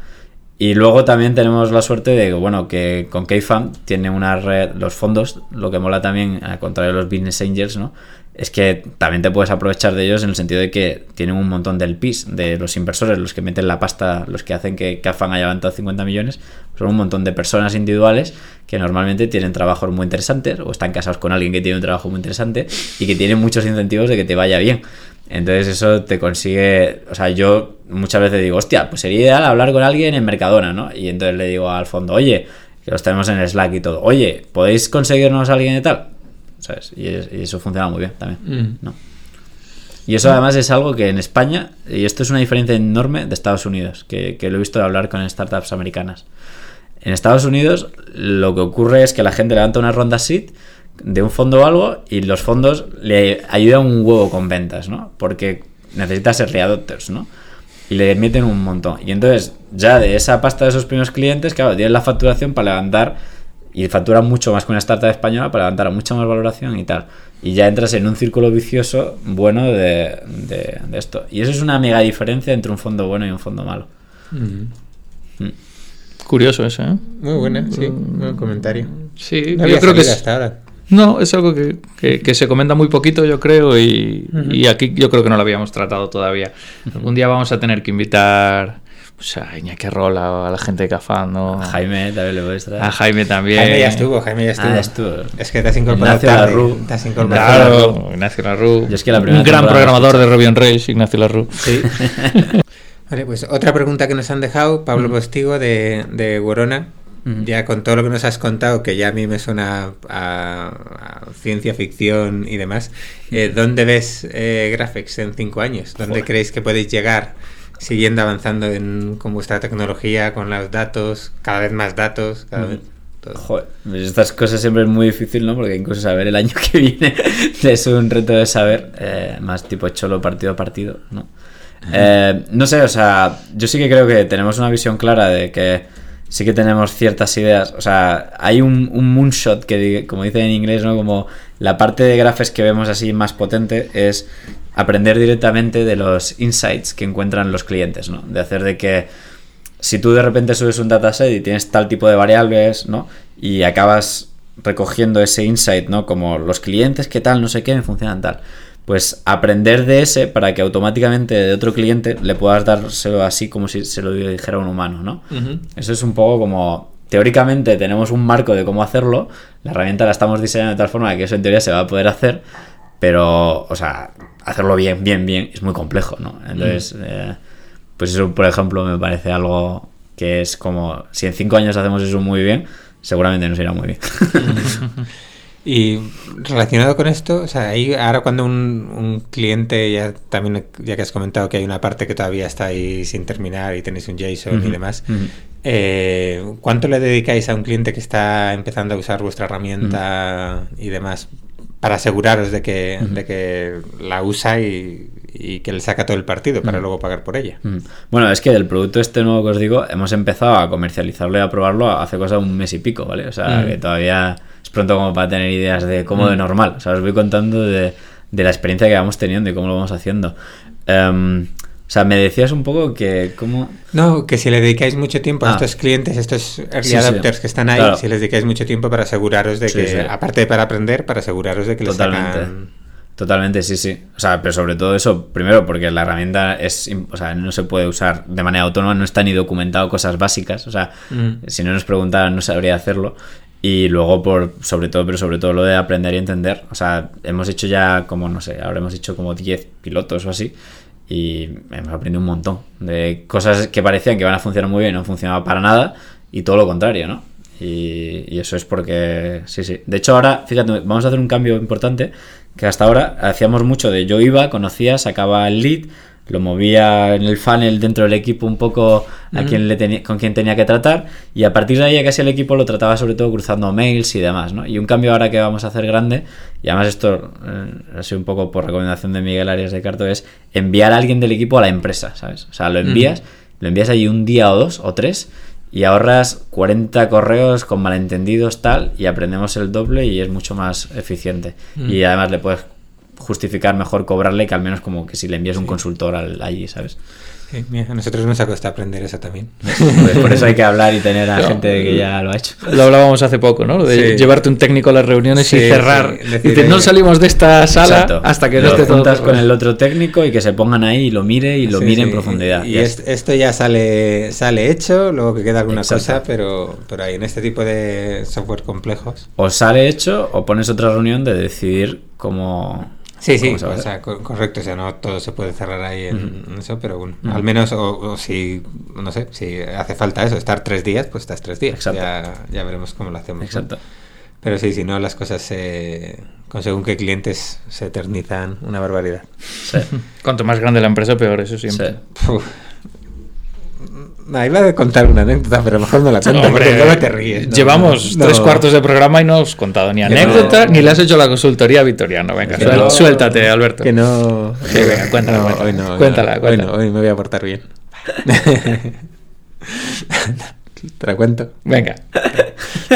y luego también tenemos la suerte de bueno, que con KFAM tiene una red, los fondos, lo que mola también, al contrario de los Business Angels, ¿no? Es que también te puedes aprovechar de ellos en el sentido de que tienen un montón del PIS, de los inversores, los que meten la pasta, los que hacen que KFAM haya levantado 50 millones, son un montón de personas individuales que normalmente tienen trabajos muy interesantes o están casados con alguien que tiene un trabajo muy interesante y que tienen muchos incentivos de que te vaya bien. Entonces eso te consigue, o sea, yo muchas veces digo, hostia, pues sería ideal hablar con alguien en Mercadona, ¿no? Y entonces le digo al fondo, oye, que los tenemos en el Slack y todo, oye, ¿podéis conseguirnos a alguien de tal? ¿Sabes? Y, es- y eso funciona muy bien también, Mm. ¿no? Y eso además es algo que en España, y esto es una diferencia enorme de Estados Unidos, que, que lo he visto hablar con startups americanas. En Estados Unidos lo que ocurre es que la gente levanta una ronda seed de un fondo o algo y los fondos le ayudan un huevo con ventas, ¿no? Porque necesita ser readopters, ¿no? Y le meten un montón. Y entonces ya de esa pasta de esos primeros clientes, claro, tienen la facturación para levantar y facturan mucho más que una startup española para levantar a mucha más valoración y tal. Y ya entras en un círculo vicioso bueno de, de- de esto. Y eso es una mega diferencia entre un fondo bueno y un fondo malo. Mm. Mm. Curioso eso, ¿eh? Muy buena, sí. Buen comentario. Sí, No yo creo que es, hasta ahora. No, es algo que, que- que se comenta muy poquito, yo creo, y, y aquí yo creo que no lo habíamos tratado todavía. Algún día vamos a tener que invitar pues, a Iñaki Rola o a la gente de Cafán, ¿no? A Jaime también le puedes traer. A Jaime también. Jaime ya estuvo, Jaime ya estuvo. Ah, ya estuvo. Es que te has incorporado Ignacio tarde. Larru. Te has incorporado Claro, Ignacio Larru. Yo es que la un gran programador de Ruby on Rails, Ignacio Larru. Sí. Vale, pues otra pregunta que nos han dejado, Pablo Postigo de, de Gorona. Ya con todo lo que nos has contado, que ya a mí me suena a, a ciencia ficción y demás, eh, ¿dónde ves eh, Graphics en cinco años? ¿Dónde Joder. creéis que podéis llegar siguiendo avanzando en, con vuestra tecnología, con los datos, cada vez más datos, cada Ujú. vez todo? Joder, pues estas cosas siempre es muy difícil, ¿no? Porque incluso saber el año que viene es un reto de saber, eh, más tipo cholo partido a partido, ¿no? Eh, no sé, o sea, yo sí que creo que tenemos una visión clara de que sí que tenemos ciertas ideas, o sea, hay un, moonshot que, como dicen en inglés, ¿no? Como la parte de graphes que vemos así más potente es aprender directamente de los insights que encuentran los clientes, ¿no? De hacer de que si tú de repente subes un dataset y tienes tal tipo de variables, ¿no? Y acabas recogiendo ese insight, ¿no? Como los clientes, qué tal, no sé qué, me funcionan tal. Pues aprender de ese para que automáticamente de otro cliente le puedas dárselo así como si se lo dijera un humano, ¿no? Eso es un poco como teóricamente tenemos un marco de cómo hacerlo, la herramienta la estamos diseñando de tal forma que eso en teoría se va a poder hacer, pero, o sea, hacerlo bien, bien, bien es muy complejo, ¿no? Entonces, eh, pues eso, por ejemplo, me parece algo que es como, si en cinco años hacemos eso muy bien, seguramente nos irá muy bien. Y relacionado con esto, o sea, ahí ahora cuando un, un, cliente, ya también ya que has comentado que hay una parte que todavía está ahí sin terminar y tenéis un JSON y demás, eh, ¿cuánto le dedicáis a un cliente que está empezando a usar vuestra herramienta y demás para aseguraros de que, de que la usa y, y que le saca todo el partido para luego pagar por ella? Bueno, es que del producto este nuevo que os digo, hemos empezado a comercializarlo y a probarlo hace cosa de un mes y pico, ¿vale? O sea, que todavía pronto como para tener ideas de cómo de Mm. normal. O sea, os voy contando de, de la experiencia que vamos teniendo y cómo lo vamos haciendo. Em, o sea, me decías un poco que cómo... No, que si le dedicáis mucho tiempo a Ah. estos clientes, estos early Sí, sí. adopters que están ahí, Claro. si les dedicáis mucho tiempo para aseguraros de Sí, que, aparte de para aprender, para aseguraros de que les Totalmente. sacan... Totalmente, sí, sí. O sea, pero sobre todo eso, primero porque la herramienta es, o sea, no se puede usar de manera autónoma, no está ni documentado cosas básicas. O sea, Mm. si no nos preguntaran no sabría hacerlo. Y luego por, sobre todo, pero sobre todo lo de aprender y entender. O sea, hemos hecho ya como, no sé, ahora hemos hecho como 10 pilotos o así. Y hemos aprendido un montón de cosas que parecían que van a funcionar muy bien, no funcionaba para nada. Y todo lo contrario, ¿no? Y, y eso es porque, sí, sí. De hecho, ahora, fíjate, vamos a hacer un cambio importante, que hasta ahora hacíamos mucho de yo iba, conocía, sacaba el lead, lo movía en el funnel dentro del equipo un poco a quien le tenía, con quien tenía que tratar, y a partir de ahí casi el equipo lo trataba sobre todo cruzando mails y demás, ¿no? Y un cambio ahora que vamos a hacer grande, y además esto eh, ha sido un poco por recomendación de Miguel Arias de Carto, es enviar a alguien del equipo a la empresa, ¿sabes? O sea, lo envías, lo envías allí un día o dos o tres, y ahorras 40 correos con malentendidos tal y aprendemos el doble y es mucho más eficiente. Mm. Y además le puedes justificar mejor cobrarle que al menos como que si le envías un consultor al- allí, ¿sabes? Sí, mira, a nosotros nos ha costado aprender eso también. Pues por eso hay que hablar y tener a No. gente que ya lo ha hecho. Lo hablábamos hace poco, ¿no? Lo de Sí. llevarte un técnico a las reuniones Sí, y cerrar. sí, decir, Dice, no eh, salimos de esta sala Exacto. hasta que no esté todo. juntas con el otro técnico y que se pongan ahí y lo mire y lo Sí, mire en profundidad. Y, es- esto ya sale, sale hecho, luego que queda alguna Exacto. cosa, pero, pero ahí en este tipo de software complejos. O sale hecho o pones otra reunión de decidir cómo... Sí, sí, o sea, co- correcto, o sea, no todo se puede cerrar ahí en eso, pero bueno, al menos, o, o si, no sé, si hace falta eso, estar tres días, pues estás tres días, Exacto. ya, ya veremos cómo lo hacemos. ¿no? Exacto. Pero sí, si no, las cosas se, con según qué clientes se eternizan una barbaridad. Sí. Cuanto más grande la empresa, peor, eso siempre. Sí. Nah, iba a contar una anécdota, pero mejor no la cuento, Hombre, porque luego te ríes. ¿no? Llevamos No. tres cuartos de programa y no has contado ni no- anécdota, ni le has hecho la consultoría a Victoriano. Venga, suel- no- suéltate, Alberto. Que no. Sí, venga, cuéntala, No, cuéntala. hoy no, Cuéntala, no, cuéntala. Hoy, no, hoy me voy a portar bien. Te la cuento. Venga.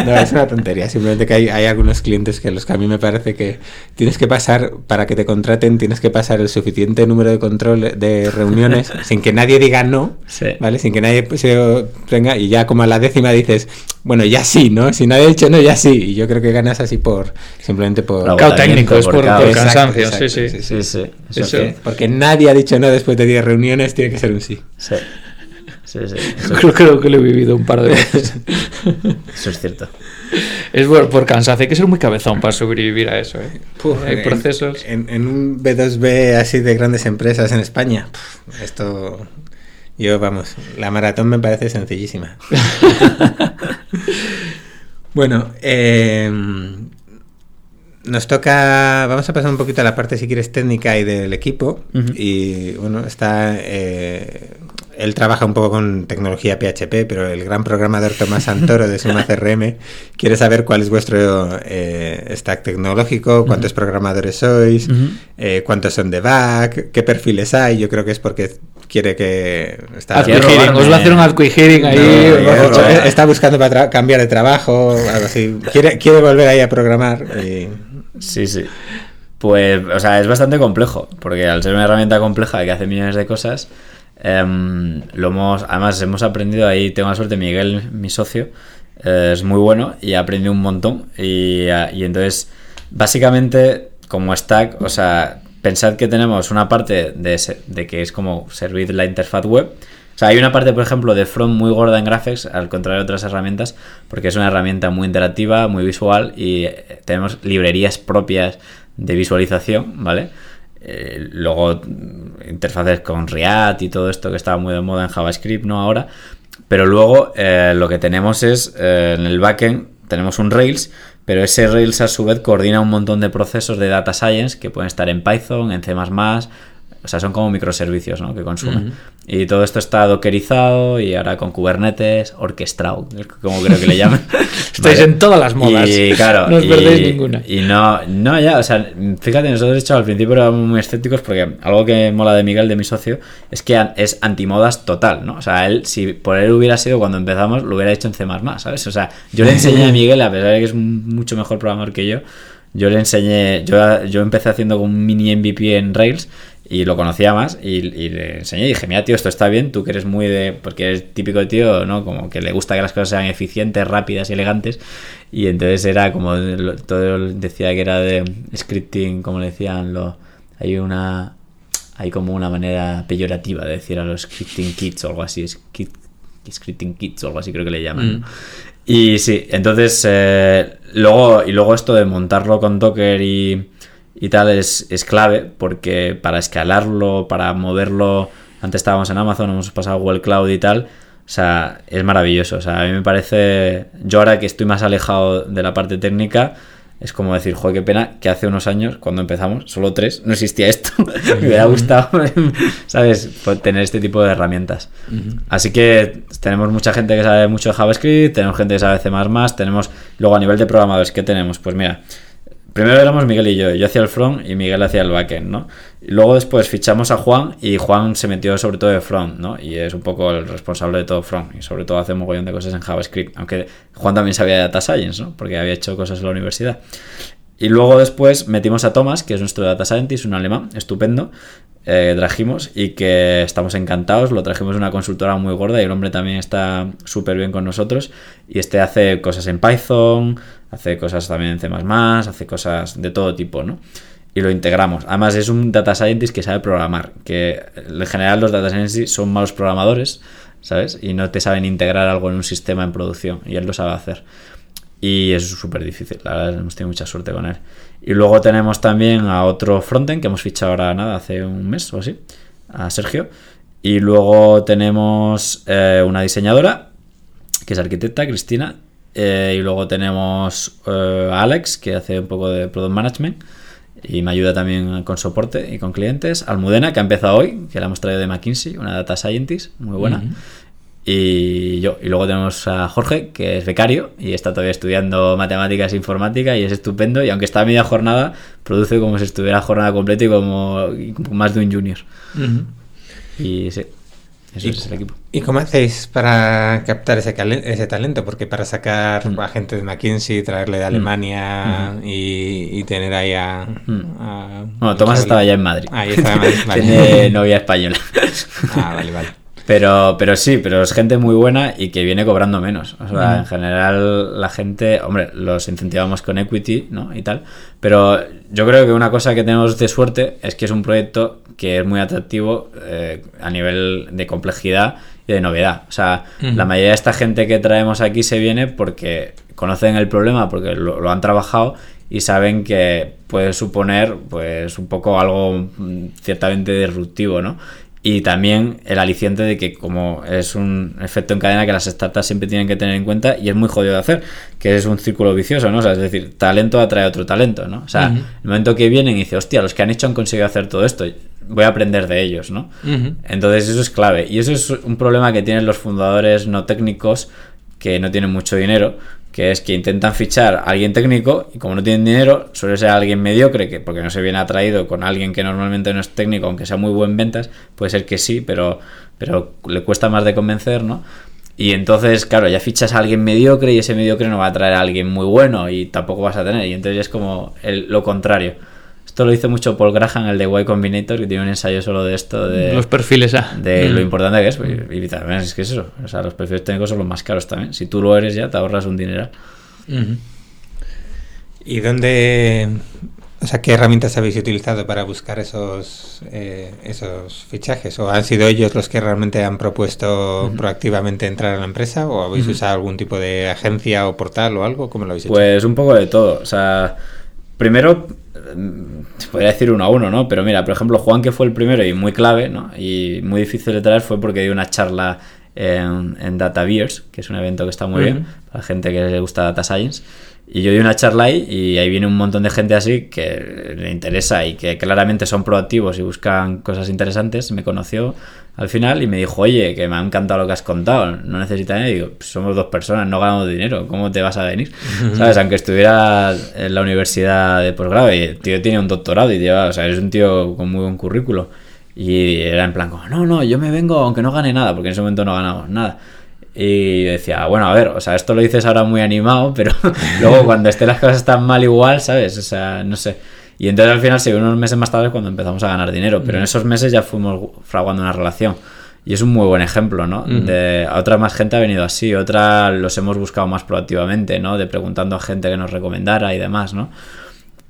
No, es una tontería. Simplemente que hay, hay algunos clientes que los que a mí me parece que tienes que pasar, para que te contraten, tienes que pasar el suficiente número de control de reuniones sin que nadie diga no, Sí. ¿vale? Sin que nadie se venga y ya como a la décima dices, bueno, ya sí, ¿no? Si nadie ha dicho no, ya sí. Y yo creo que ganas así por, simplemente por... Cao técnico, es por, Por por cao. Exacto, cansancio. exacto, sí, sí. sí, Sí, sí. Eso Eso- que- Porque nadie ha dicho no después de 10 reuniones, tiene que ser un sí. Sí. Sí, sí. Eso, Creo, creo que lo he vivido un par de veces. eso es cierto. es por, por cansancio. Hay que ser muy cabezón para sobrevivir a eso. ¿eh? Puf, Hay en- procesos. En, en un B2B así de grandes empresas en España, puf, esto. Yo, vamos, la maratón me parece sencillísima. bueno, eh, nos toca. Vamos a pasar un poquito a la parte, si quieres, técnica y del equipo. Y bueno, está. eh, él trabaja un poco con tecnología PHP, pero el gran programador Tomás Santoro de Suma CRM quiere saber cuál es vuestro eh, stack tecnológico, cuántos programadores sois, eh, cuántos son de back, qué perfiles hay. Yo creo que es porque quiere que está. Os va a hacer un No, ahí. eh, está buscando para cambiar de trabajo, algo así. Quiere, quiere volver ahí a programar. y- Sí, sí. Pues, o sea, es bastante complejo, porque al ser una herramienta compleja que hace millones de cosas, em, lo hemos, además hemos aprendido ahí, tengo la suerte, Miguel, mi socio, eh, es muy bueno y ha aprendido un montón. Y, ah, y entonces, básicamente, como stack, o sea, pensad que tenemos una parte de, de que es como servir la interfaz web, O sea, hay una parte, por ejemplo, de Front muy gorda en Graphics, al contrario de otras herramientas, porque es una herramienta muy interactiva, muy visual y eh, tenemos librerías propias de visualización, ¿vale? Eh, luego interfaces con React y todo esto que estaba muy de moda en JavaScript, ¿no? Ahora. Pero luego eh, lo que tenemos es en el backend tenemos un Rails, pero ese Rails a su vez coordina un montón de procesos de data science que pueden estar en Python, en C++, o sea, son como microservicios ¿no? que consumen. Y todo esto está dockerizado y ahora con Kubernetes orquestado, como creo que le llaman. Estáis en todas las modas. Y claro, no os perdéis ninguna. Y no, no, ya, o sea, fíjate, nosotros de hecho al principio éramos muy escépticos porque algo que mola de Miguel, de mi socio, es que es antimodas total, ¿no? O sea, él, si por él hubiera sido cuando empezamos, lo hubiera hecho en C, ¿sabes? O sea, yo le enseñé a Miguel, a pesar de que es mucho mejor programador que yo, yo le enseñé, yo, yo empecé haciendo un mini MVP en Rails y lo conocía más y, le enseñé y dije, mira tío, esto está bien, tú que eres muy de, porque eres típico tío, ¿no? Como que le gusta que las cosas sean eficientes, rápidas y elegantes y entonces era como, todo decía que era de scripting, como le decían, lo, hay una, hay como una manera peyorativa de decir a los scripting kits o algo así, scripting kits o algo así creo que le llaman. Mm. Y sí, entonces, eh, luego, y luego esto de montarlo con Docker y y tal es, es, clave porque para escalarlo, para moverlo, antes estábamos en Amazon, hemos pasado a Google Cloud y tal, o sea, es maravilloso. O sea, a mí me parece, yo ahora que estoy más alejado de la parte técnica, es como decir, joder, qué pena que hace unos años, cuando empezamos, solo tres, no existía esto. me hubiera gustado, ¿sabes?, tener este tipo de herramientas. Así que tenemos mucha gente que sabe mucho de JavaScript, tenemos gente que sabe C++, tenemos, luego a nivel de programadores, ¿qué tenemos? Pues mira, primero éramos Miguel y yo, yo hacía el front y Miguel hacía el backend, ¿no? Y luego después fichamos a Juan y Juan se metió sobre todo de front, ¿no? Y es un poco el responsable de todo front y sobre todo hace un mogollón de cosas en JavaScript, aunque Juan también sabía de data science, ¿no? Porque había hecho cosas en la universidad. Y luego después metimos a Thomas, que es nuestro data scientist, un alemán, estupendo, eh, trajimos y que estamos encantados. Lo trajimos una consultora muy gorda y el hombre también está súper bien con nosotros. Y este hace cosas en Python, hace cosas también en C, hace cosas de todo tipo, ¿no? Y lo integramos. Además, es un data scientist que sabe programar. Que en general los data scientists son malos programadores, ¿sabes? Y no te saben integrar algo en un sistema en producción. Y él lo sabe hacer. Y es súper difícil. La verdad, hemos tenido mucha suerte con él. Y luego tenemos también a otro frontend que hemos fichado ahora nada, hace un mes o así, a Sergio. Y luego tenemos eh, una diseñadora, que es arquitecta, Cristina. Eh, y luego tenemos eh, a Alex, que hace un poco de product management y me ayuda también con soporte y con clientes. Almudena, que ha empezado hoy, que la hemos traído de McKinsey, una data scientist muy buena. Y yo, y luego tenemos a Jorge, que es becario y está todavía estudiando matemáticas e informática y es estupendo. Y aunque está a media jornada, produce como si estuviera jornada completa y como más de un junior. Y sí, eso es el equipo. ¿Y cómo hacéis para captar ese, ese talento? Porque para sacar mm. a gente de McKinsey, traerle de mm. Alemania y, tener ahí a. Mm. bueno, Tomás estaba ya en Madrid. Ahí estaba en Madrid. Tiene novia española. ah, vale, vale. Pero, pero sí, pero es gente muy buena y que viene cobrando menos. O sea, en general la gente, hombre, los incentivamos con equity, ¿no? Y tal. Pero yo creo que una cosa que tenemos de suerte es que es un proyecto que es muy atractivo eh, a nivel de complejidad y de novedad. O sea, la mayoría de esta gente que traemos aquí se viene porque conocen el problema, porque lo, lo han trabajado y saben que puede suponer pues un poco algo mm, ciertamente disruptivo, ¿no? Y también el aliciente de que como es un efecto en cadena que las startups siempre tienen que tener en cuenta y es muy jodido de hacer, que es un círculo vicioso, ¿no? O sea, es decir, talento atrae otro talento, ¿no? O sea, el momento que vienen y dice, hostia, los que han hecho han conseguido hacer todo esto, voy a aprender de ellos, ¿no? Entonces eso es clave. Y eso es un problema que tienen los fundadores no técnicos que no tienen mucho dinero, que es que intentan fichar a alguien técnico y como no tienen dinero, suele ser alguien mediocre, que porque no se viene atraído con alguien que normalmente no es técnico, aunque sea muy buen ventas, puede ser que sí, pero, pero le cuesta más de convencer, ¿no? Y entonces, claro, ya fichas a alguien mediocre y ese mediocre no va a traer a alguien muy bueno y tampoco vas a tener. Y entonces es como lo contrario. Esto lo hizo mucho Paul Graham, el de Y Combinator, que tiene un ensayo solo de esto. De, los perfiles A. De lo mm. importante que es. Y, también es que es eso. O sea, los perfiles técnicos son los más caros también. Si tú lo eres ya, te ahorras un dinero. ¿Y dónde, O sea, ¿qué herramientas habéis utilizado para buscar esos, eh, esos fichajes? ¿O han sido ellos los que realmente han propuesto proactivamente entrar a la empresa? ¿O habéis usado algún tipo de agencia o portal o algo? ¿Cómo lo habéis hecho? Pues un poco de todo. O sea, primero, mm, se podría decir uno a uno, ¿no? Pero mira, por ejemplo, Juan, que fue el primero y muy clave, ¿no? Y muy difícil de traer fue porque dio una charla en, en DataViers, que es un evento que está muy bien para gente que le gusta Data Science. Y yo di una charla ahí y ahí viene un montón de gente así que le interesa y que claramente son proactivos y buscan cosas interesantes. Me conoció al final y me dijo, oye, que me ha encantado lo que has contado, no necesitas nadie. digo, pues somos dos personas, no ganamos dinero, ¿cómo te vas a venir? ¿Sabes? Aunque estuviera en la universidad de posgrado y el tío tiene un doctorado y lleva, o sea, eres un tío con muy buen currículo. Y era en plan, como, no, no, yo me vengo aunque no gane nada, porque en ese momento no ganamos nada. Y decía, bueno, a ver, o sea, esto lo dices ahora muy animado, pero luego cuando estén las cosas tan mal igual, ¿sabes? O sea, no sé. Y entonces al final, sí, unos meses más tarde cuando empezamos a ganar dinero, pero en esos meses ya fuimos fraguando una relación. Y es un muy buen ejemplo, ¿no? De, a otra más gente ha venido así, otra los hemos buscado más proactivamente, ¿no? De preguntando a gente que nos recomendara y demás, ¿no?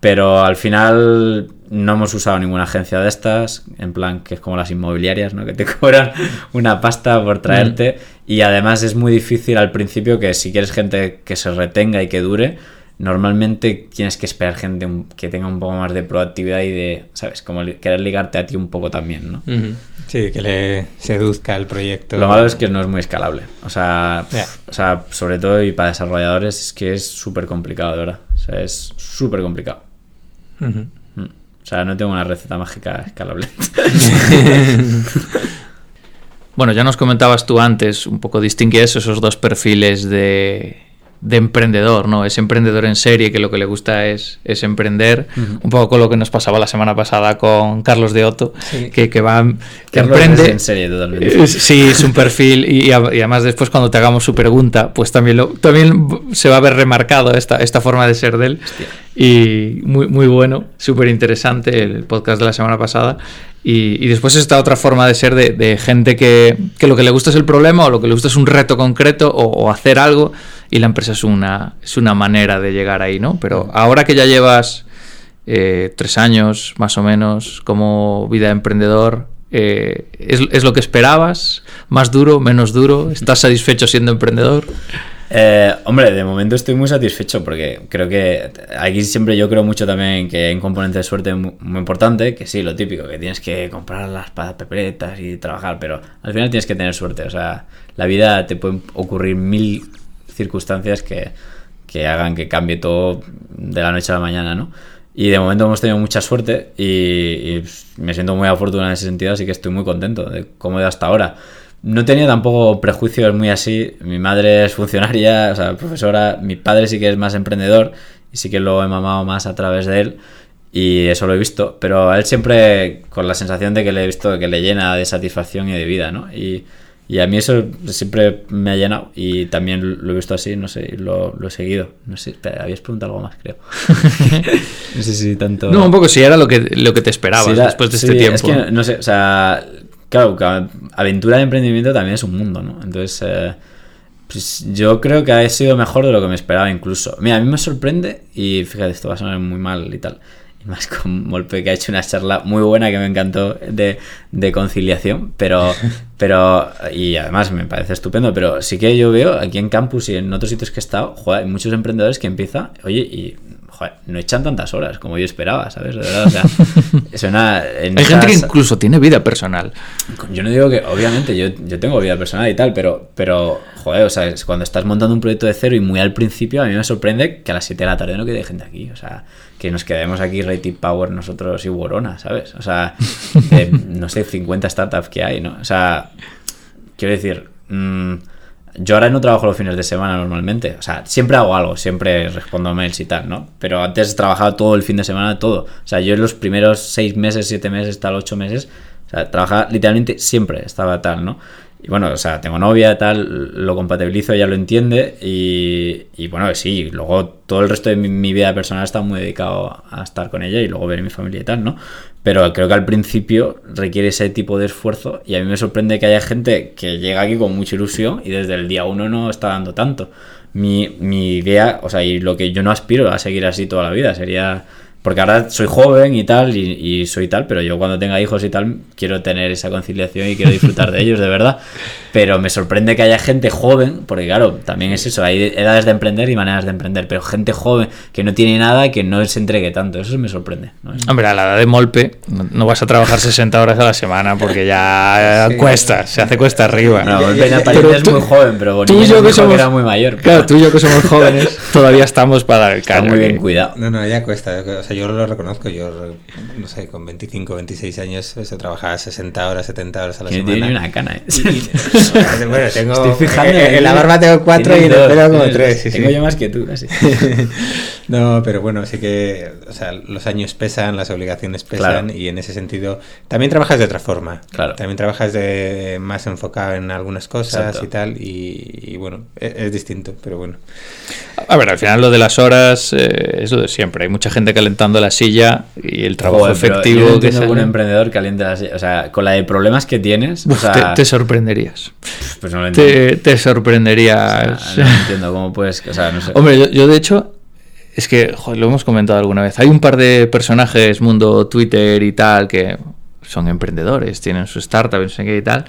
Pero al final no hemos usado ninguna agencia de estas, en plan que es como las inmobiliarias, ¿no? Que te cobran una pasta por traerte. Y además es muy difícil al principio que si quieres gente que se retenga y que dure, normalmente tienes que esperar gente que tenga un poco más de proactividad y de, ¿sabes? Como querer ligarte a ti un poco también, ¿no? Sí, que le seduzca el proyecto. Lo malo es que no es muy escalable. O sea, o sea sobre todo y para desarrolladores es que es súper complicado, de verdad. O sea, es súper complicado. Mm. O sea, no tengo una receta mágica escalable. bueno, ya nos comentabas tú antes, un poco distinguías esos dos perfiles de, de emprendedor, ¿no? Es emprendedor en serie que lo que le gusta es, es emprender, un poco con lo que nos pasaba la semana pasada con Carlos de Otto, que, que, va que emprende en serie totalmente. Sí, es un perfil y, además después cuando te hagamos su pregunta, pues también lo, también se va a ver remarcado esta, esta forma de ser de él y muy, muy bueno, súper interesante el podcast de la semana pasada y, después esta otra forma de ser de, gente que, que, lo que le gusta es el problema o lo que le gusta es un reto concreto o hacer algo y la empresa es una, es una manera de llegar ahí, ¿no? Pero ahora que ya llevas eh, tres años más o menos como vida de emprendedor, eh, ¿es, ¿es, lo que esperabas? ¿Más duro? ¿Menos duro? ¿Estás satisfecho siendo emprendedor? Eh, hombre, de momento estoy muy satisfecho porque creo que aquí siempre yo creo mucho también que hay un componente de suerte muy, importante, que sí, lo típico, que tienes que comprar las peperetas y trabajar, pero al final tienes que tener suerte, o sea, la vida te pueden ocurrir mil circunstancias que, que hagan que cambie todo de la noche a la mañana, ¿no? Y de momento hemos tenido mucha suerte y, me siento muy afortunado en ese sentido, así que estoy muy contento de cómo he ido hasta ahora. No tenía tampoco prejuicios muy así. Mi madre es funcionaria, o sea, profesora. Mi padre sí que es más emprendedor y sí que lo he mamado más a través de él y eso lo he visto. Pero a él siempre con la sensación de que le he visto que le llena de satisfacción y de vida, ¿no? Y, y a mí eso siempre me ha llenado y también lo he visto así, no sé, lo, lo he seguido. No sé, te habías preguntado algo más, creo. no sé si tanto... No, un poco si era lo que, lo que te esperabas después de este tiempo. Es que, no sé, o sea, claro, aventura de emprendimiento también es un mundo, ¿no? Entonces, eh, pues yo creo que ha sido mejor de lo que me esperaba incluso. Mira, a mí me sorprende y fíjate, esto va a sonar muy mal y tal más con Molpe que ha hecho una charla muy buena que me encantó de, de, conciliación, pero, pero, y además me parece estupendo, pero sí que yo veo aquí en campus y en otros sitios que he estado, joder, hay muchos emprendedores que empiezan, oye, y joder, no echan tantas horas como yo esperaba, ¿sabes? De verdad, o sea, suena... hay gente que incluso tiene vida personal. Yo no digo que, obviamente, yo, yo tengo vida personal y tal, pero, pero, joder, o sea, cuando estás montando un proyecto de cero y muy al principio, a mí me sorprende que a las 7 de la tarde no quede gente aquí, o sea que nos quedemos aquí Rated Power nosotros y Worona, ¿sabes? O sea, no sé, 50 startups que hay, ¿no? O sea, quiero decir, mm, yo ahora no trabajo los fines de semana normalmente, o sea, siempre hago algo, siempre respondo mails y tal, ¿no? Pero antes trabajaba todo el fin de semana, todo. O sea, yo en los primeros seis meses, siete meses, tal, ocho meses, o sea, trabajaba literalmente siempre, estaba tal, ¿no? Y bueno, o sea, tengo novia, tal, lo compatibilizo, ella lo entiende y, y bueno, sí, luego todo el resto de mi, vida personal está muy dedicado a estar con ella y luego ver a mi familia y tal, ¿no? Pero creo que al principio requiere ese tipo de esfuerzo y a mí me sorprende que haya gente que llega aquí con mucha ilusión y desde el día uno no está dando tanto. Mi, mi idea, o sea, y lo que yo no aspiro a seguir así toda la vida, sería Porque ahora soy joven y tal, y, y soy tal, pero yo cuando tenga hijos y tal, quiero tener esa conciliación y quiero disfrutar de ellos, de verdad. Pero me sorprende que haya gente joven, porque claro, también es eso, hay edades de emprender y maneras de emprender, pero gente joven que no tiene nada y que no se entregue tanto, eso me sorprende. ¿no? Hombre, a la edad de Molpe no, no vas a trabajar 60 horas a la semana porque ya Sí. cuesta, se hace cuesta arriba. No, ya- en ya- apariencia pero es tú- muy joven, pero tú y yo que somos era muy mayor. Claro, tú y yo que somos jóvenes todavía estamos para dar el Está caño. muy bien cuidado. No, no, ya cuesta. O sea, yo lo reconozco. Yo, no sé, con 25, 26 años, se trabajaba 60 horas, 70 horas a la semana. tiene una cana, ¿eh? Y- y- bueno, tengo. Estoy fijando en, en la barba tengo 4 y en el pelo como tienes 3. dos. Sí, Tengo sí. yo más que tú, casi. No, pero bueno, sí que o sea, los años pesan, las obligaciones pesan Claro. y en ese sentido también trabajas de otra forma. Claro. También trabajas de más enfocado en algunas cosas Exacto. y tal y, y bueno, es, es distinto, pero bueno. A ver, al final lo de las horas eh, es lo de siempre. Hay mucha gente calentando la silla y el trabajo Joder, efectivo yo no que entiendo que un emprendedor caliente las... O sea, con la de problemas que tienes, o sea, te, te sorprenderías. pues no lo. Te, te O sorprenderías. sea, no entiendo cómo puedes... O sea, no sé. Hombre, yo, yo de hecho, es que joder, lo hemos comentado alguna vez. Hay un par de personajes, mundo Twitter y tal, que son emprendedores, tienen su startup, no sé qué y tal,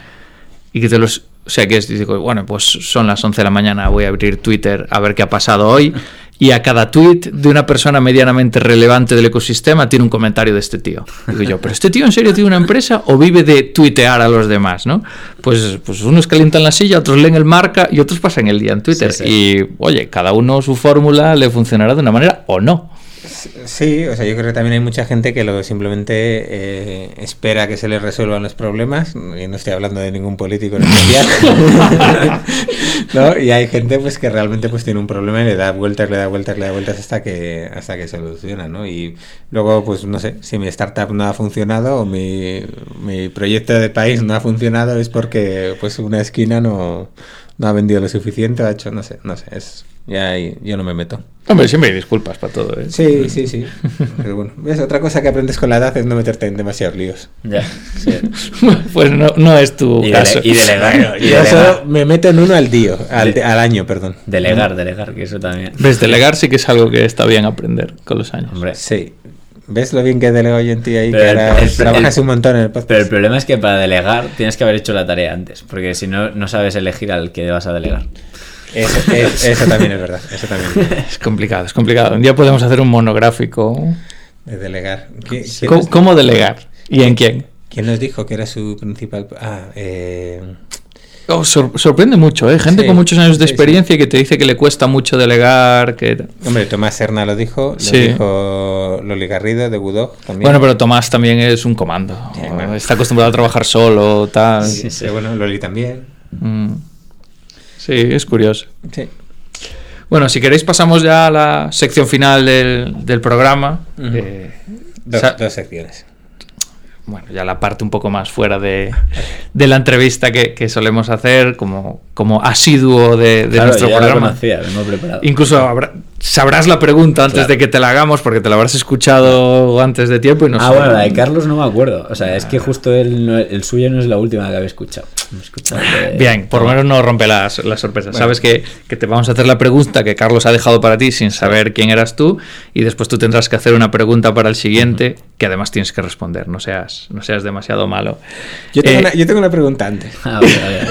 y que te los. O sea, que es, digo, bueno, pues son las 11 de la mañana, voy a abrir Twitter a ver qué ha pasado hoy. Y a cada tweet de una persona medianamente relevante del ecosistema tiene un comentario de este tío. Digo yo, ¿pero este tío en serio tiene una empresa o vive de tuitear a los demás, no? Pues, pues unos calientan la silla, otros leen el marca y otros pasan el día en Twitter. Sí, sí. Y oye, cada uno su fórmula le funcionará de una manera o no. Sí, o sea, yo creo que también hay mucha gente que lo simplemente eh, espera que se les resuelvan los problemas, y no estoy hablando de ningún político en especial, ¿no? Y hay gente pues que realmente pues tiene un problema y le da vueltas, le da vueltas, le da vueltas hasta que hasta que soluciona, ¿no? Y luego pues no sé, si mi startup no ha funcionado o mi, mi proyecto de país no ha funcionado es porque pues una esquina no, no ha vendido lo suficiente, ha hecho, no sé, no sé, es ya ahí yo no me meto. Hombre, siempre hay disculpas para todo. ¿eh? Sí, sí, sí. Pero bueno, ¿ves? otra cosa que aprendes con la edad es no meterte en demasiados líos. Ya, sí. pues no, no es tu Y, caso. dele- y delegar. y Yo solo delegar. me meto en uno al día, al, De- al año, perdón. Delegar, delegar, que eso también. Ves, delegar sí que es algo que está bien aprender con los años. Hombre, Sí. ¿Ves lo bien que delego yo en ti ahí? Pero que el- ahora el- trabajas el- un montón en el podcast. Pero el problema es que para delegar tienes que haber hecho la tarea antes, porque si no, no sabes elegir al que vas a delegar. Eso, es- eso también es verdad. Eso también es verdad. Es complicado, es complicado. Un día podemos hacer un monográfico. De delegar. ¿Qui- ¿Quién, ¿Cómo, cómo delegar? ¿Y en quién? quién nos dijo que era su principal... Ah, eh... Oh, sor- sorprende mucho, ¿eh? Gente Sí, con muchos años de sí, sí. experiencia que te dice que le cuesta mucho delegar. que Hombre, Tomás Serna lo dijo, lo dijo Loli Garrido de Budog también. Bueno, pero Tomás también es un comando. Está acostumbrado a trabajar solo, tal. Sí, sí, bueno, Loli también. Mm. Sí, es curioso. Sí. Bueno, si queréis pasamos ya a la sección final del, del programa. Eh, dos secciones. Bueno, ya la parte un poco más fuera de, de la entrevista que, que solemos hacer como, como asiduo de, de Claro, nuestro ya programa. conocía, vengo preparado. Incluso habrá- sabrás la pregunta antes Claro. de que te la hagamos porque te la habrás escuchado antes de tiempo y no ah, sé. bueno, la de Carlos no me acuerdo. O sea, es que justo el, no- el suyo no es la última que había escuchado. De- Bien, por lo menos no rompe las, las sorpresas. Bueno. Sabes que, que te vamos a hacer la pregunta que Carlos ha dejado para ti sin saber quién eras tú y después tú tendrás que hacer una pregunta para el siguiente que además tienes que responder. No seas, no seas demasiado malo. Yo tengo, Eh, una, yo tengo una pregunta antes. Ah. A ver, a ver.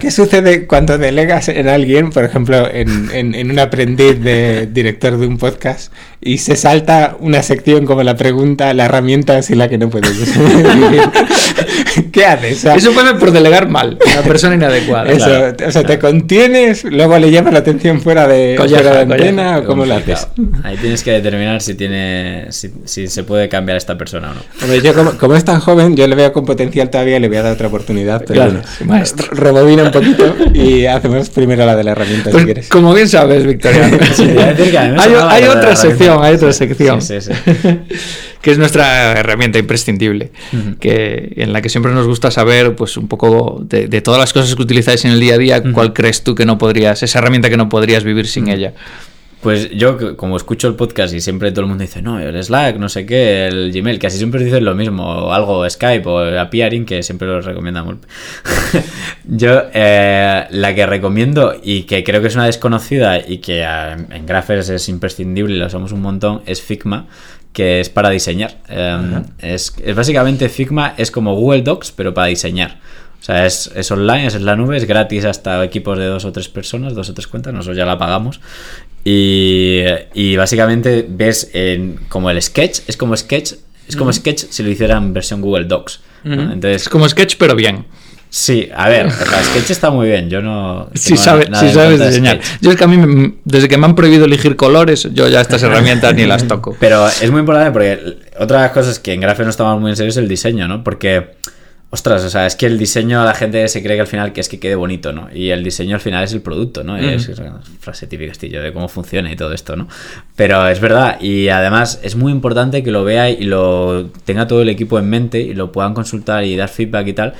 ¿Qué sucede cuando delegas en alguien, por ejemplo, en, en- en un aprendiz de director de un podcast y se salta una sección como la pregunta, la herramienta sin la que no puedes vivir? ¿Qué haces? O sea, Eso pasa por delegar mal, una persona inadecuada. eso, Claro. o sea, te contienes, luego le llamas la atención fuera de, Colleja, fuera de colleja. antena o cómo lo haces. Ahí tienes que determinar si tiene si, si se puede cambiar esta persona o no. Hombre, yo como, como es tan joven, yo le veo con potencial todavía y le voy a dar otra oportunidad. Pero Claro, bueno, maestro. Rebobina un poquito y hacemos primero la de la herramienta Pues, si quieres. como bien sabes, Victoriano, Sí, te iba a decir que a mí me hay, otra sección, hay otra sección. sí, sí, que es nuestra herramienta imprescindible, que, en la que siempre nos gusta saber, pues un poco de, de todas las cosas que utilizáis en el día a día, cuál crees tú que no podrías, esa herramienta que no podrías vivir sin ella. Pues yo, como escucho el podcast y siempre todo el mundo dice, no, el Slack, no sé qué, el Gmail, casi siempre dicen lo mismo, o algo Skype o Appearing, que siempre lo recomendamos. yo, eh, la que recomiendo y que creo que es una desconocida y que eh, en Graphers es imprescindible y la usamos un montón, es Figma, que es para diseñar. Em, es, es básicamente Figma es como Google Docs, pero para diseñar. O sea, es, es online, es en la nube, es gratis hasta equipos de dos o tres personas, dos o tres cuentas, nosotros ya la pagamos. Y, y básicamente ves en, como el sketch, es como sketch, es como sketch si lo hicieran en versión Google Docs. ¿no? Entonces, es como sketch, pero bien. sí, a ver, o sea, sketch está muy bien, yo no... Si sabe, si sabes diseñar. Sketch. Yo es que a mí, desde que me han prohibido elegir colores, yo ya estas herramientas ni las toco. Pero es muy importante porque otra de las cosas que en Graph no estamos muy en serio es el diseño, ¿no? Porque, ostras, o sea, es que el diseño la gente se cree que al final que es que quede bonito, ¿no? Y el diseño al final es el producto, ¿no? Es, es una frase típica estillo de cómo funciona y todo esto, ¿no? Pero es verdad y además es muy importante que lo vea y lo tenga todo el equipo en mente y lo puedan consultar y dar feedback y tal.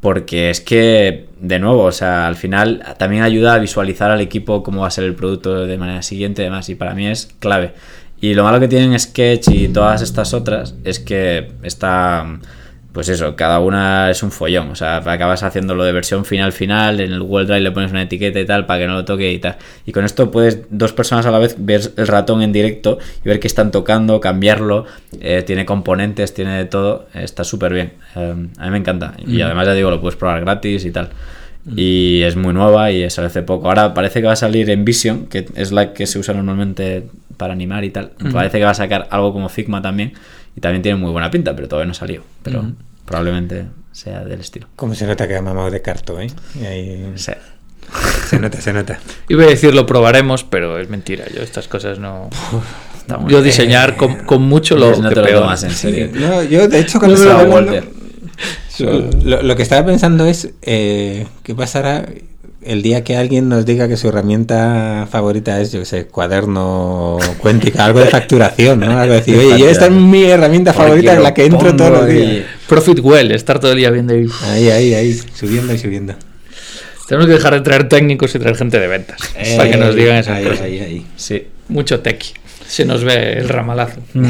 Porque es que, de nuevo, o sea, al final también ayuda a visualizar al equipo cómo va a ser el producto de manera siguiente y demás. Y para mí es clave. Y lo malo que tienen Sketch y todas estas otras es que está, pues eso, cada una es un follón. O sea, acabas haciéndolo de versión final final, en el Google Drive le pones una etiqueta y tal para que no lo toque y tal. Y con esto puedes dos personas a la vez ver el ratón en directo y ver qué están tocando, cambiarlo. eh, tiene componentes, tiene de todo. Está súper bien. Eh, a mí me encanta. Y además ya digo, lo puedes probar gratis y tal. Y es muy nueva y sale hace poco. Ahora parece que va a salir en Vision, que es la que se usa normalmente para animar y tal. Parece que va a sacar algo como Figma también. Y también tiene muy buena pinta, pero todavía no salió. Pero probablemente sea del estilo. Como se nota que ha mamado de carto, ¿eh? Y ahí Sí. se nota, se nota. Iba a decir lo probaremos, pero es mentira. Yo estas cosas no. Yo diseñar con, con mucho lo no que te lo peor. tomas en serio. No, yo de hecho cuando No lo- lo que estaba pensando es eh, qué pasará el día que alguien nos diga que su herramienta favorita es, yo qué sé, cuaderno cuéntica, algo de facturación, ¿no? Algo de decir, oye, yo esta es mi herramienta favorita en la que entro todos los días. Profit well, estar todo el día viendo ahí. Ahí, ahí, ahí, subiendo y subiendo. Tenemos que dejar de traer técnicos y traer gente de ventas. para que nos digan esas ahí, cosas. ahí, ahí. Sí. Mucho tech. Se nos ve el ramalazo.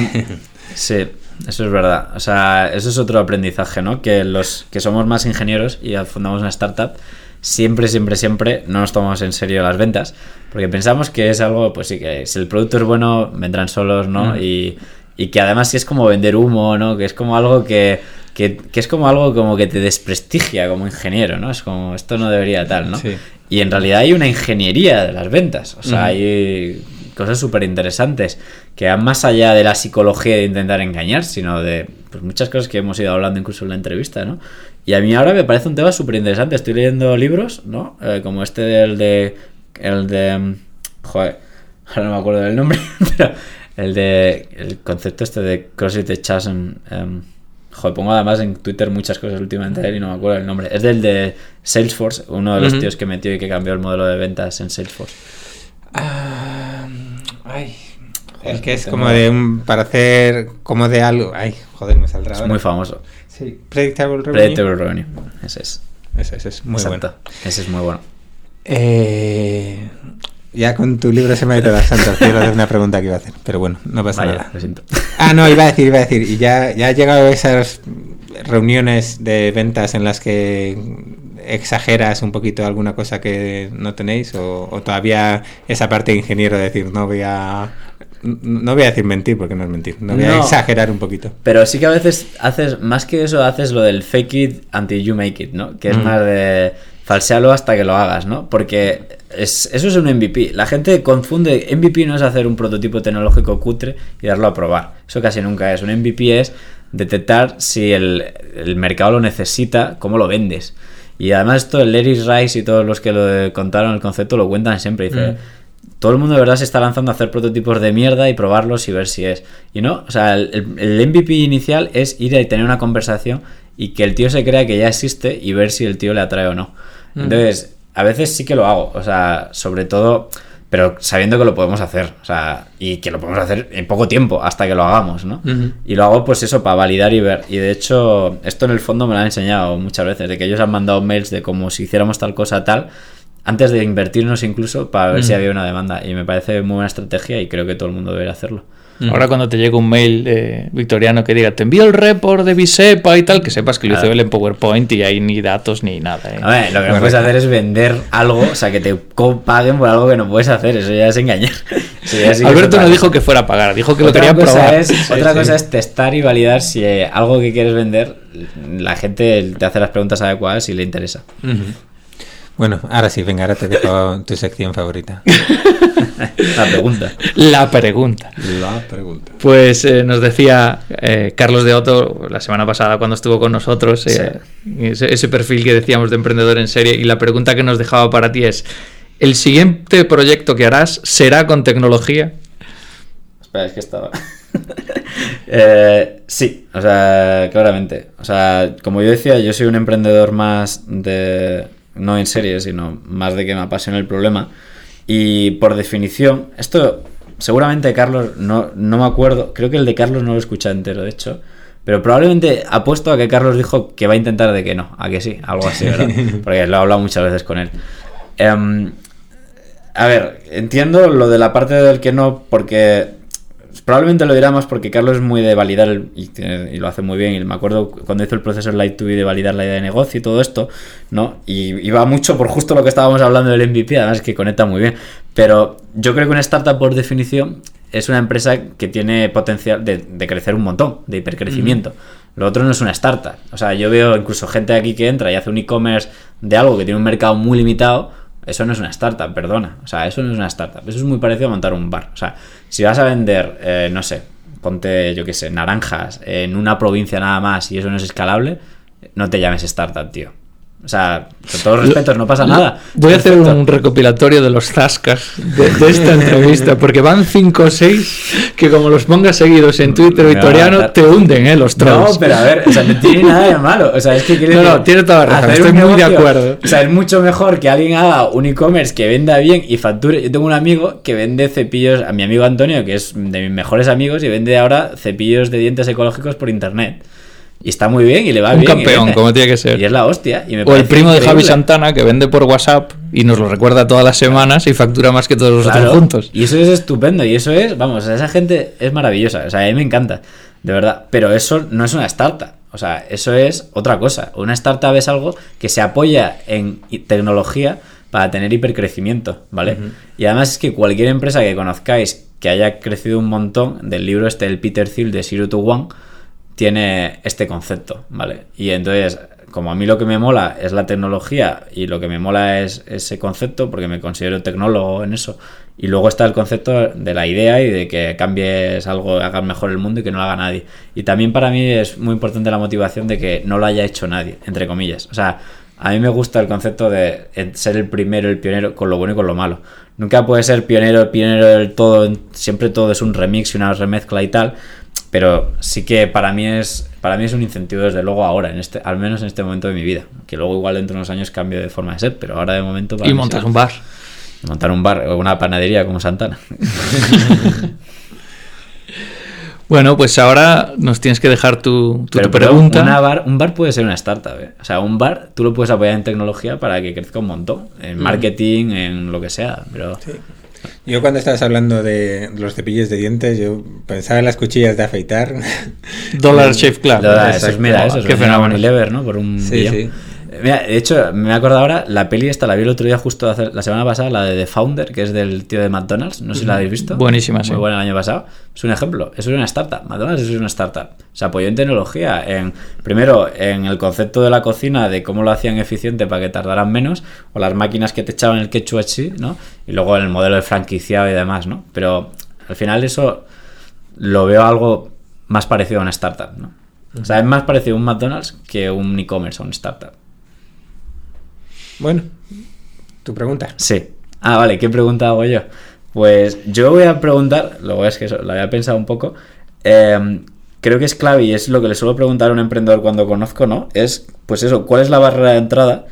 Sí, eso es verdad. O sea, eso es otro aprendizaje, ¿no? Que los que somos más ingenieros y fundamos una startup, siempre, siempre, siempre no nos tomamos en serio las ventas, porque pensamos que es algo, pues sí, que si el producto es bueno, vendrán solos, ¿no? Mm. Y, y que además sí es como vender humo, ¿no? Que es como algo que, que, que es como algo como que te desprestigia como ingeniero, ¿no? Es como, esto no debería tal, ¿no? Sí. Y en realidad hay una ingeniería de las ventas. O sea, hay cosas súper interesantes que van más allá de la psicología de intentar engañar, sino de pues, muchas cosas que hemos ido hablando incluso en la entrevista, ¿no? Y a mí ahora me parece un tema súper interesante. Estoy leyendo libros, ¿no? Eh, como este del de... El de... mm, Joder, ahora no me acuerdo del nombre, pero el de... El concepto este de CrossFit the Chasm... Joder, pongo además en Twitter muchas cosas últimamente de él y no me acuerdo el nombre. Es del de Salesforce, uno de los tíos que metió y que cambió el modelo de ventas en Salesforce. Ah, ay, Joder, el que es como de un, para hacer como de algo, ay, joder, me saldrá Es ahora. muy famoso. Sí, Predictable Revenue. Predictable Revenue. Ese es. Ese, ese es muy Exacto. bueno. Ese es muy bueno. Eh, ya con tu libro se me ha ido al cielo de una pregunta que iba a hacer, pero bueno, no pasa Vaya, nada. lo siento. Ah, no, iba a decir, iba a decir, y ya, ya ha llegado a esas reuniones de ventas en las que exageras un poquito alguna cosa que no tenéis o, o todavía esa parte de ingeniero de decir no voy a no voy a decir mentir porque no es mentir no voy a No. exagerar un poquito Pero sí que a veces haces, más que eso, haces lo del fake it until you make it, ¿no? Que es Mm. más de falsealo hasta que lo hagas, ¿no? Porque es, eso es un MVP. La gente confunde, MVP no es hacer un prototipo tecnológico cutre y darlo a probar. Eso casi nunca es. Un MVP es detectar si el, el mercado lo necesita, cómo lo vendes. Y además esto, el Larry Rice y todos los que lo contaron el concepto lo cuentan siempre. Dice, Mm. Todo el mundo de verdad se está lanzando a hacer prototipos de mierda y probarlos y ver si es. Y no, o sea, el, el MVP inicial es ir y tener una conversación y que el tío se crea que ya existe y ver si el tío le atrae o no. Mm. Entonces, a veces sí que lo hago, o sea, sobre todo, pero sabiendo que lo podemos hacer, o sea, y que lo podemos hacer en poco tiempo hasta que lo hagamos, ¿no? Y lo hago pues eso, para validar y ver. Y de hecho, esto en el fondo me lo han enseñado muchas veces, de que ellos han mandado mails de como si hiciéramos tal cosa tal, antes de invertirnos incluso, para ver si Mm. había una demanda. Y me parece muy buena estrategia y creo que todo el mundo debería hacerlo. Ahora cuando te llega un mail de Victoriano que diga, te envío el report de Bisepa y tal, que sepas que lo hizo él en PowerPoint y hay ni datos ni nada. ¿eh? A ver, lo que no puedes hacer es vender algo, o sea, que te paguen por algo que no puedes hacer, eso ya es engañar. Ya sí Alberto no dijo que fuera a pagar, dijo que lo otra quería cosa probar. Es, Sí, otra sí. cosa es testar y validar si eh, algo que quieres vender, la gente te hace las preguntas adecuadas y le interesa. Ujú. Bueno, ahora sí, venga, ahora te dejo tu sección favorita. La pregunta. La pregunta. La pregunta. Pues eh, nos decía eh, Carlos de Otto la semana pasada cuando estuvo con nosotros, eh, ese, ese perfil que decíamos de emprendedor en serie, y la pregunta que nos dejaba para ti es, ¿el siguiente proyecto que harás será con tecnología? Espera, es que estaba. Eh, sí, o sea, claramente. O sea, como yo decía, yo soy un emprendedor más de. No en serie, sino más de que me apasiona el problema. Y por definición, esto seguramente Carlos, no, no me acuerdo, creo que el de Carlos no lo escuché entero, de hecho. Pero probablemente apuesto a que Carlos dijo que va a intentar de que no, a que sí, algo así, ¿verdad? Porque lo he hablado muchas veces con él. Em, a ver, entiendo lo de la parte del que no, porque probablemente lo dirá más porque Carlos es muy de validar el- y, lo hace muy bien. Y me acuerdo cuando hizo el proceso en Light 2 de validar la idea de negocio y todo esto, ¿no? Y iba mucho por justo lo que estábamos hablando del MVP, además que conecta muy bien. Pero yo creo que una startup, por definición, es una empresa que tiene potencial de, de crecer un montón, de hipercrecimiento. Lo otro no es una startup. O sea, yo veo incluso gente aquí que entra y hace un e-commerce de algo que tiene un mercado muy limitado. Eso no es una startup, perdona. O sea, eso no es una startup. Eso es muy parecido a montar un bar. O sea, si vas a vender, eh, no sé, ponte, yo qué sé, naranjas en una provincia nada más y eso no es escalable, no te llames startup, tío. O sea, con todos los respetos, no pasa nada. Voy a hacer un recopilatorio de los zascas de, de esta entrevista, porque van 5 o 6 que como los pongas seguidos en Twitter a Victoriano, te hunden, ¿eh? Los trolls. No, pero a ver, o sea, no tiene nada de malo. O sea, es que quiere No, no, tiene toda la razón, estoy muy de acuerdo. O sea, es mucho mejor que alguien haga un e-commerce que venda bien y facture. Yo tengo un amigo que vende cepillos, a mi amigo Antonio, que es de mis mejores amigos, y vende ahora cepillos de dientes ecológicos por internet. Y está muy bien y le va Un bien. y campeón, como tiene que ser. Y es la hostia. y me O el primo de Javi. Santana que vende por WhatsApp y nos lo recuerda todas las semanas y factura más que todos los Claro, otros juntos. Y eso es estupendo. Y eso es, vamos, esa gente es maravillosa. O sea, a mí me encanta. De verdad. Pero eso no es una startup. O sea, eso es otra cosa. Una startup es algo que se apoya en tecnología para tener hipercrecimiento, ¿vale? Y además es que cualquier empresa que conozcáis que haya crecido un montón, del libro este, el Peter Thiel de Zero to One, tiene este concepto, ¿vale? Y entonces, como a mí lo que me mola es la tecnología y lo que me mola es ese concepto, porque me considero tecnólogo en eso, y luego está el concepto de la idea y de que cambies algo, hagas mejor el mundo y que no lo haga nadie. Y también para mí es muy importante la motivación de que no lo haya hecho nadie, entre comillas. O sea, a mí me gusta el concepto de ser el primero, el pionero, con lo bueno y con lo malo. Nunca puede ser pionero, pionero del todo, siempre todo es un remix y una remezcla y tal, pero sí que para mí es para mí es un incentivo desde luego ahora en este al menos en este momento de mi vida que luego igual dentro de unos años cambio de forma de ser pero ahora de momento para Y montas un bar. montar un bar o una panadería como Santana Bueno, pues ahora nos tienes que dejar tu, tu, pero tu perdón, pregunta. una bar, un bar puede ser una startup ¿eh? o sea un bar tú lo puedes apoyar en tecnología para que crezca un montón en marketing en lo que sea pero Yo cuando estabas hablando de los cepillos de dientes, yo pensaba en las cuchillas de afeitar. Dollar Shave Club. Da, exacto. esos, mira, esos Qué vendían a fenómeno. Unilever, ¿no? Por un Sí, billón. sí. Mira, de hecho, me he acordado ahora, la peli esta la vi el otro día justo hace- la semana pasada, la de The Founder, que es del tío de McDonald's, no sé si la habéis visto. Buenísima, Muy sí. buena el año pasado. Es un ejemplo, eso es una startup. McDonald's es una startup. Se apoyó en tecnología, en primero en el concepto de la cocina, de cómo lo hacían eficiente para que tardaran menos, o las máquinas que te echaban el ketchup así, ¿no? Y luego en el modelo de franquiciado y demás, ¿no? Pero al final eso lo veo algo más parecido a una startup, ¿no? O sea, es más parecido a un McDonald's que un e-commerce o una startup. Bueno, tu pregunta. Sí. Ah, vale, ¿qué pregunta hago yo? Pues yo voy a preguntar, luego es que eso, lo había pensado un poco. eh, creo que es clave y es lo que le suelo preguntar a un emprendedor cuando conozco, ¿no? Es, pues eso, ¿cuál es la barrera de entrada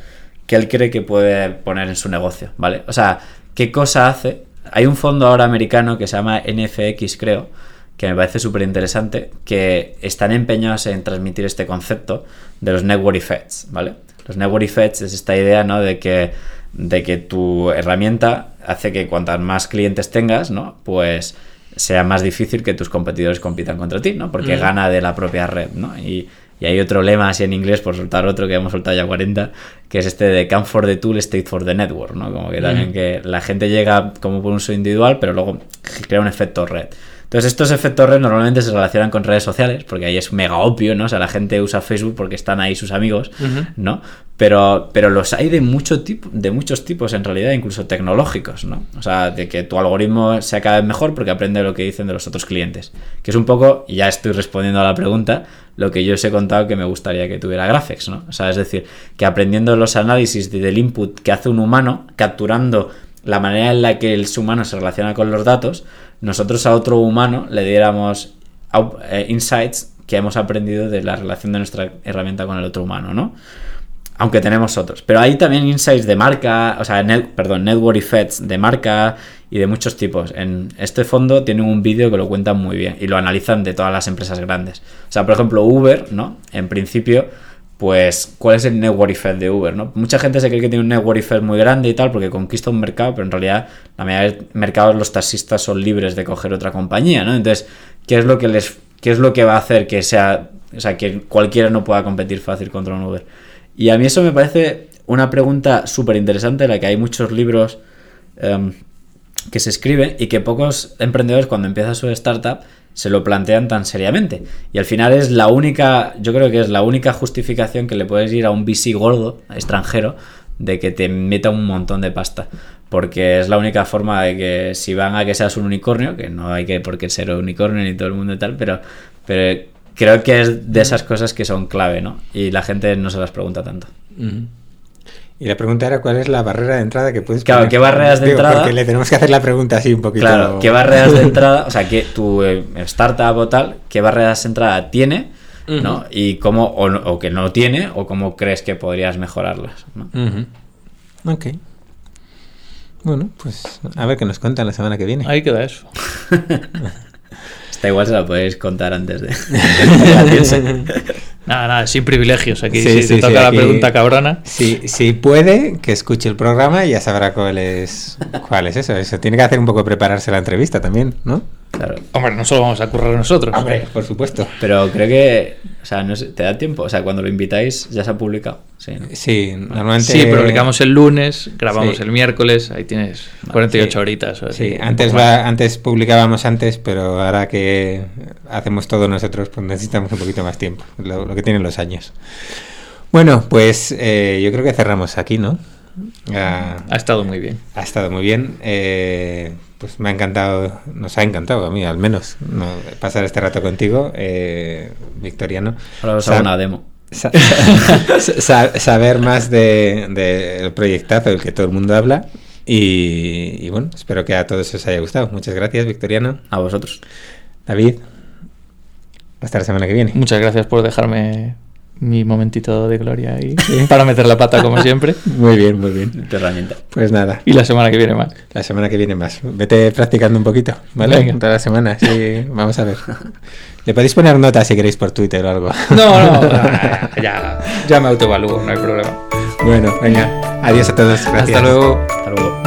que él cree que puede poner en su negocio, ¿vale? O sea, ¿qué cosa hace? Hay un fondo ahora americano que se llama NFX, creo, que me parece súper interesante, que están empeñados en transmitir este concepto de los network effects, ¿vale? Los network effects es esta idea, ¿no? De que, de que tu herramienta hace que cuantas más clientes tengas, ¿no? Pues sea más difícil que tus competidores compitan contra ti, ¿no? Porque Mm. gana de la propia red, ¿no? Y, y hay otro lema así en inglés, por soltar otro que hemos soltado ya 40, que es este de come for the tool, stay for the network, ¿no? Como que también Mm. que la gente llega como por un uso individual, pero luego crea un efecto red. Entonces estos efectos red normalmente se relacionan con redes sociales, porque ahí es mega obvio, ¿no? O sea, la gente usa Facebook porque están ahí sus amigos. ¿no? Pero, pero los hay de, mucho tipo, de muchos tipos en realidad, incluso tecnológicos, ¿no? O sea, de que tu algoritmo sea cada vez mejor porque aprende lo que dicen de los otros clientes. Que es un poco, y ya estoy respondiendo a la pregunta, lo que yo os he contado que me gustaría que tuviera Graphics, ¿no? O sea, es decir, que aprendiendo los análisis de- del input que hace un humano, capturando la manera en la que el humano se relaciona con los datos, nosotros a otro humano le diéramos eh, insights que hemos aprendido de la relación de nuestra herramienta con el otro humano, ¿no? Aunque tenemos otros. Pero hay también insights de marca, o sea, perdón, network effects de marca y de muchos tipos. En este fondo tienen un vídeo que lo cuentan muy bien y lo analizan de todas las empresas grandes. O sea, por ejemplo, Uber, ¿no? En principio, pues, ¿cuál es el network effect de Uber, no? Mucha gente se cree que tiene un network effect muy grande y tal porque conquista un mercado, pero en realidad la mayoría de mercados los taxistas son libres de coger otra compañía, ¿no? Entonces, ¿qué es lo que les qué es lo que va a hacer que sea, o sea, que cualquiera no pueda competir fácil contra un Uber? Y a mí eso me parece una pregunta súper interesante, la que hay muchos libros em, que se escriben y que pocos emprendedores cuando empiezan su startup se lo plantean tan seriamente. Y al final es la única, yo creo que es la única justificación que le puedes ir a un VC extranjero, de que te meta un montón de pasta. Porque es la única forma de que si van a que seas un unicornio, que no hay que por qué ser un unicornio ni todo el mundo y tal, pero, pero creo que es de esas cosas que son clave, ¿no? Y la gente no se las pregunta tanto. Ujú. Y la pregunta era cuál es la barrera de entrada que puedes Claro, poner? ¿qué barreras de Digo, entrada? Porque le tenemos que hacer la pregunta así un poquito. Claro, ¿qué barreras de entrada, o sea, que tu eh, startup o tal, qué barreras de entrada tiene, ¿no? Y cómo, o, no- o que no tiene, o cómo crees que podrías mejorarlas, ¿no? Ujú. Ok. Bueno, pues a ver qué nos cuentan la semana que viene. Ahí queda eso. Esta igual se la podéis contar antes de... Nada, nada, sin privilegios. Aquí Sí, si sí, te sí, toca la aquí- pregunta cabrona. Si, si puede, que escuche el programa y ya sabrá cuál es, cuál es eso. Eso tiene que hacer un poco prepararse la entrevista también, ¿no? Claro. Hombre, no solo vamos a currar nosotros. por supuesto. Pero creo que, o sea, no sé, ¿te da tiempo? O sea, cuando lo invitáis ya se ha publicado. Sí, ¿no? Sí, normalmente. Sí, publicamos el lunes, grabamos Sí. el miércoles, ahí tienes 48 Sí. horitas. o así, Sí, antes, antes publicábamos antes, pero ahora que hacemos todo nosotros, pues necesitamos un poquito más tiempo, lo, lo que tienen los años. Bueno, pues eh, yo creo que cerramos aquí, ¿no? Ah, Ha estado muy bien. ha estado muy bien. eh, pues me ha encantado, nos ha encantado a mí al menos, ¿no? pasar este rato contigo, eh, Victoriano. Ahora os hago una demo. sa- sa- saber más del de, del proyectazo del que todo el mundo habla. Y, y bueno, espero que a todos os haya gustado. Muchas gracias, Victoriano. A vosotros. David, hasta la semana que viene. Muchas gracias por dejarme mi momentito de gloria ahí para meter la pata como siempre. Muy bien, muy bien. Tu herramienta. Pues nada, Y la semana que viene más. la semana que viene más. Vete practicando un poquito, ¿vale? Venga. Toda la semana, sí, vamos a ver. Le podéis poner notas si queréis por Twitter o algo. No, no, ya, ya me autoevalúo, no hay problema. Bueno, venga, adiós a todos. Gracias. Hasta luego. Hasta luego.